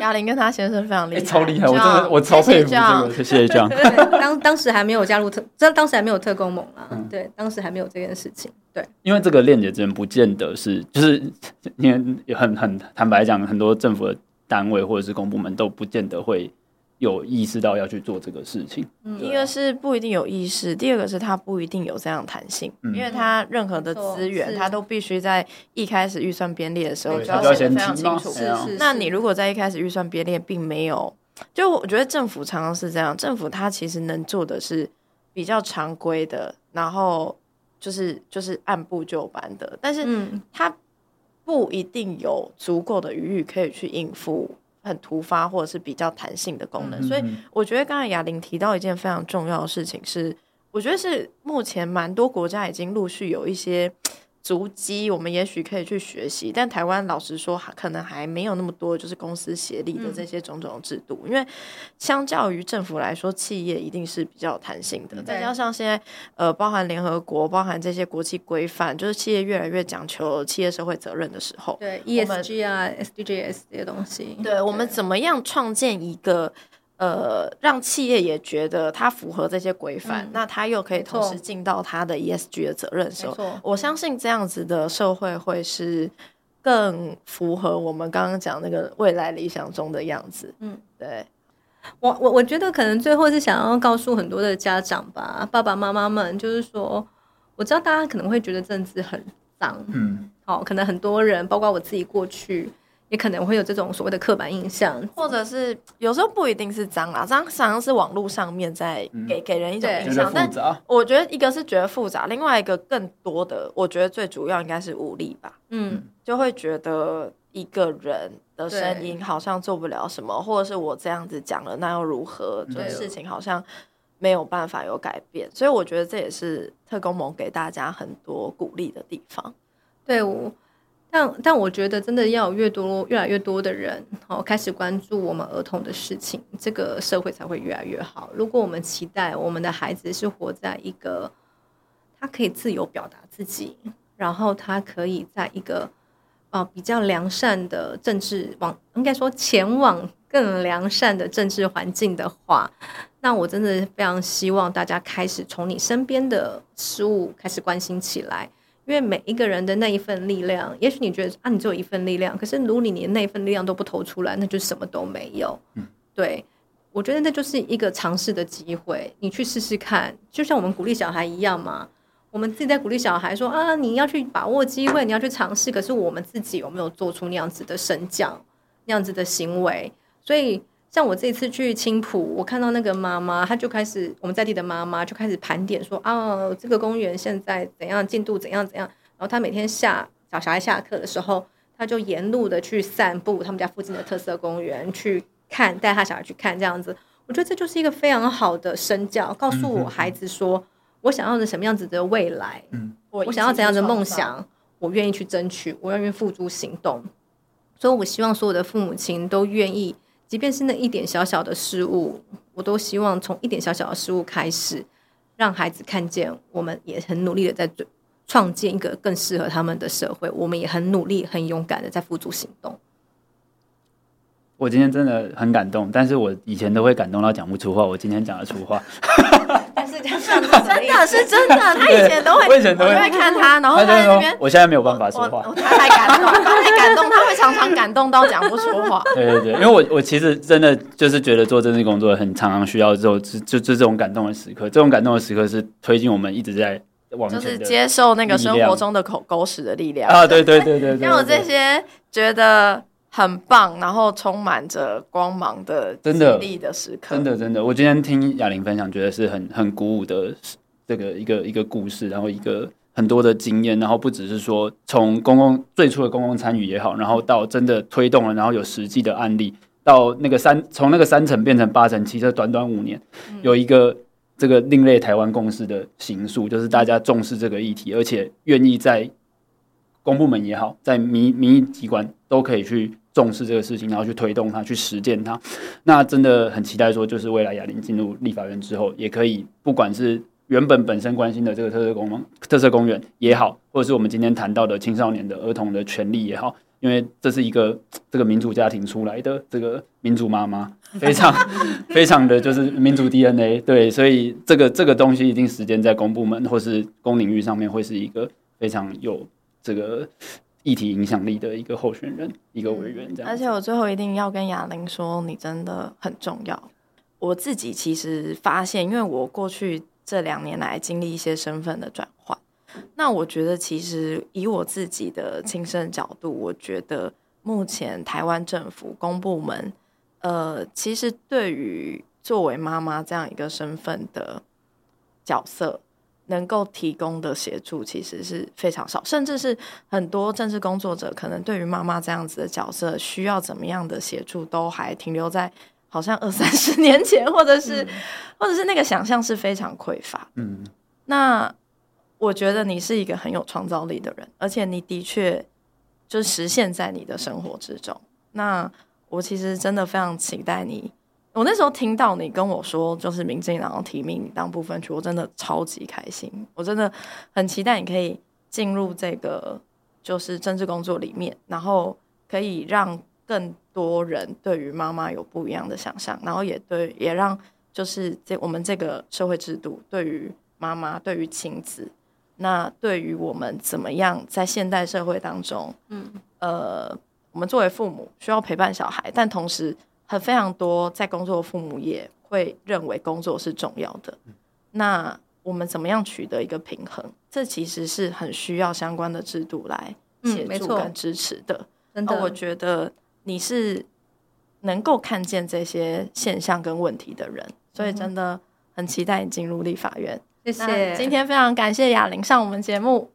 亚玲跟他先生非常厉害，欸、超厉害！我真的我超佩服这个，谢谢这样。当当时还没有加入特，这当时还没有特工盟啊。嗯、对，当时还没有这件事情。对，因为这个链接真不见得是，就是因为很很坦白讲，很多政府的单位或者是公部门都不见得会。有意识到要去做这个事情，嗯，一个是不一定有意识，第二个是他不一定有这样弹性，嗯、因为他任何的资源，他都必须在一开始预算编列的时候就要写得非常清楚。是是。那你如果在一开始预算编列并没有，就我觉得政府常常是这样，政府它其实能做的是比较常规的，然后就是就是按部就班的，但是它不一定有足够的余裕可以去应付。很突发或者是比较弹性的功能，所以我觉得刚才雅玲提到一件非常重要的事情是，我觉得是目前蛮多国家已经陆续有一些。足迹，我们也许可以去学习，但台湾老实说，可能还没有那么多就是公司协力的这些种种制度。嗯、因为相较于政府来说，企业一定是比较有弹性的。再加上现在，呃，包含联合国，包含这些国际规范，就是企业越来越讲求企业社会责任的时候，对 ESG 啊、SDGs 这些东西，对我们怎么样创建一个？呃，让企业也觉得它符合这些规范，嗯、那它又可以同时尽到它的 ESG 的责任的时候，我相信这样子的社会会是更符合我们刚刚讲那个未来理想中的样子。嗯，对，我我我觉得可能最后是想要告诉很多的家长吧，爸爸妈妈们，就是说，我知道大家可能会觉得政治很脏，嗯，好，可能很多人，包括我自己过去。也可能会有这种所谓的刻板印象，或者是有时候不一定是脏啦，脏常常是网络上面在给、嗯、给人一种印象。但我觉得一个是觉得复杂，另外一个更多的，我觉得最主要应该是无力吧。嗯，就会觉得一个人的声音好像做不了什么，或者是我这样子讲了，那又如何？就事情好像没有办法有改变，所以我觉得这也是特工盟给大家很多鼓励的地方。对我。但但我觉得，真的要有越多越来越多的人哦，开始关注我们儿童的事情，这个社会才会越来越好。如果我们期待我们的孩子是活在一个他可以自由表达自己，然后他可以在一个呃比较良善的政治往，应该说前往更良善的政治环境的话，那我真的非常希望大家开始从你身边的事物开始关心起来。因为每一个人的那一份力量，也许你觉得啊，你只有一份力量，可是如果你连那一份力量都不投出来，那就什么都没有。嗯，对，我觉得那就是一个尝试的机会，你去试试看，就像我们鼓励小孩一样嘛。我们自己在鼓励小孩说啊，你要去把握机会，你要去尝试。可是我们自己有没有做出那样子的升降，那样子的行为？所以。像我这次去青浦，我看到那个妈妈，她就开始我们在地的妈妈就开始盘点说啊，这个公园现在怎样进度怎样怎样。然后她每天下小小孩下课的时候，她就沿路的去散步，他们家附近的特色公园去看，带他小孩去看这样子。我觉得这就是一个非常好的身教，告诉我孩子说我想要的什么样子的未来，嗯，我想要怎样的梦想，我愿意去争取，我愿意付诸行动。所以我希望所有的父母亲都愿意。即便是那一点小小的失误，我都希望从一点小小的失误开始，让孩子看见我们也很努力的在创建一个更适合他们的社会，我们也很努力、很勇敢的在付诸行动。我今天真的很感动，但是我以前都会感动到讲不出话，我今天讲得出话。但是真的是真的，他以前都会，我以前都会看他，然后他在那边，我现在没有办法说话，他太感动，他太感动，他会常常感动到讲不出话。对对对，因为我我其实真的就是觉得做政治工作很常常需要这种就就这种感动的时刻，这种感动的时刻是推进我们一直在往前，就是接受那个生活中的口狗屎的力量啊！对对对对对，像我这些觉得。很棒，然后充满着光芒的激励的时刻，真的真的，我今天听雅玲分享，觉得是很很鼓舞的这个一个一个故事，然后一个很多的经验，然后不只是说从公共最初的公共参与也好，然后到真的推动了，然后有实际的案例，到那个三从那个三层变成八层，其实短短五年，有一个这个另类台湾共识的形塑，就是大家重视这个议题，而且愿意在公部门也好，在民民意机关都可以去重视这个事情，然后去推动它，去实践它。那真的很期待说，就是未来雅玲进入立法院之后，也可以不管是。原本本身关心的这个特色公特色公园也好，或者是我们今天谈到的青少年的儿童的权利也好，因为这是一个这个民主家庭出来的这个民主妈妈，非常非常的就是民主 DNA，对，所以这个这个东西一定时间在公部门或是公领域上面会是一个非常有这个议题影响力的一个候选人，一个委员这样。而且我最后一定要跟雅玲说，你真的很重要。我自己其实发现，因为我过去。这两年来经历一些身份的转换，那我觉得其实以我自己的亲身角度，我觉得目前台湾政府公部门，呃，其实对于作为妈妈这样一个身份的角色，能够提供的协助其实是非常少，甚至是很多政治工作者可能对于妈妈这样子的角色需要怎么样的协助，都还停留在。好像二三十 年前，或者是，嗯、或者是那个想象是非常匮乏。嗯，那我觉得你是一个很有创造力的人，而且你的确就实现在你的生活之中。那我其实真的非常期待你。我那时候听到你跟我说，就是民进党提名你当部分区，我真的超级开心。我真的很期待你可以进入这个就是政治工作里面，然后可以让更。多人对于妈妈有不一样的想象，然后也对，也让就是这我们这个社会制度对于妈妈、对于亲子，那对于我们怎么样在现代社会当中，嗯，呃，我们作为父母需要陪伴小孩，但同时很非常多在工作的父母也会认为工作是重要的。那我们怎么样取得一个平衡？这其实是很需要相关的制度来协助跟支持的。嗯，真的，我觉得。你是能够看见这些现象跟问题的人，所以真的很期待你进入立法院。谢谢，今天非常感谢雅玲上我们节目。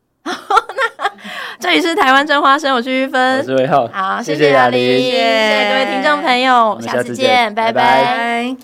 那这里是台湾真花生，我是玉芬，我是魏浩。好，谢谢雅玲，谢谢各位听众朋友，下次见，拜拜。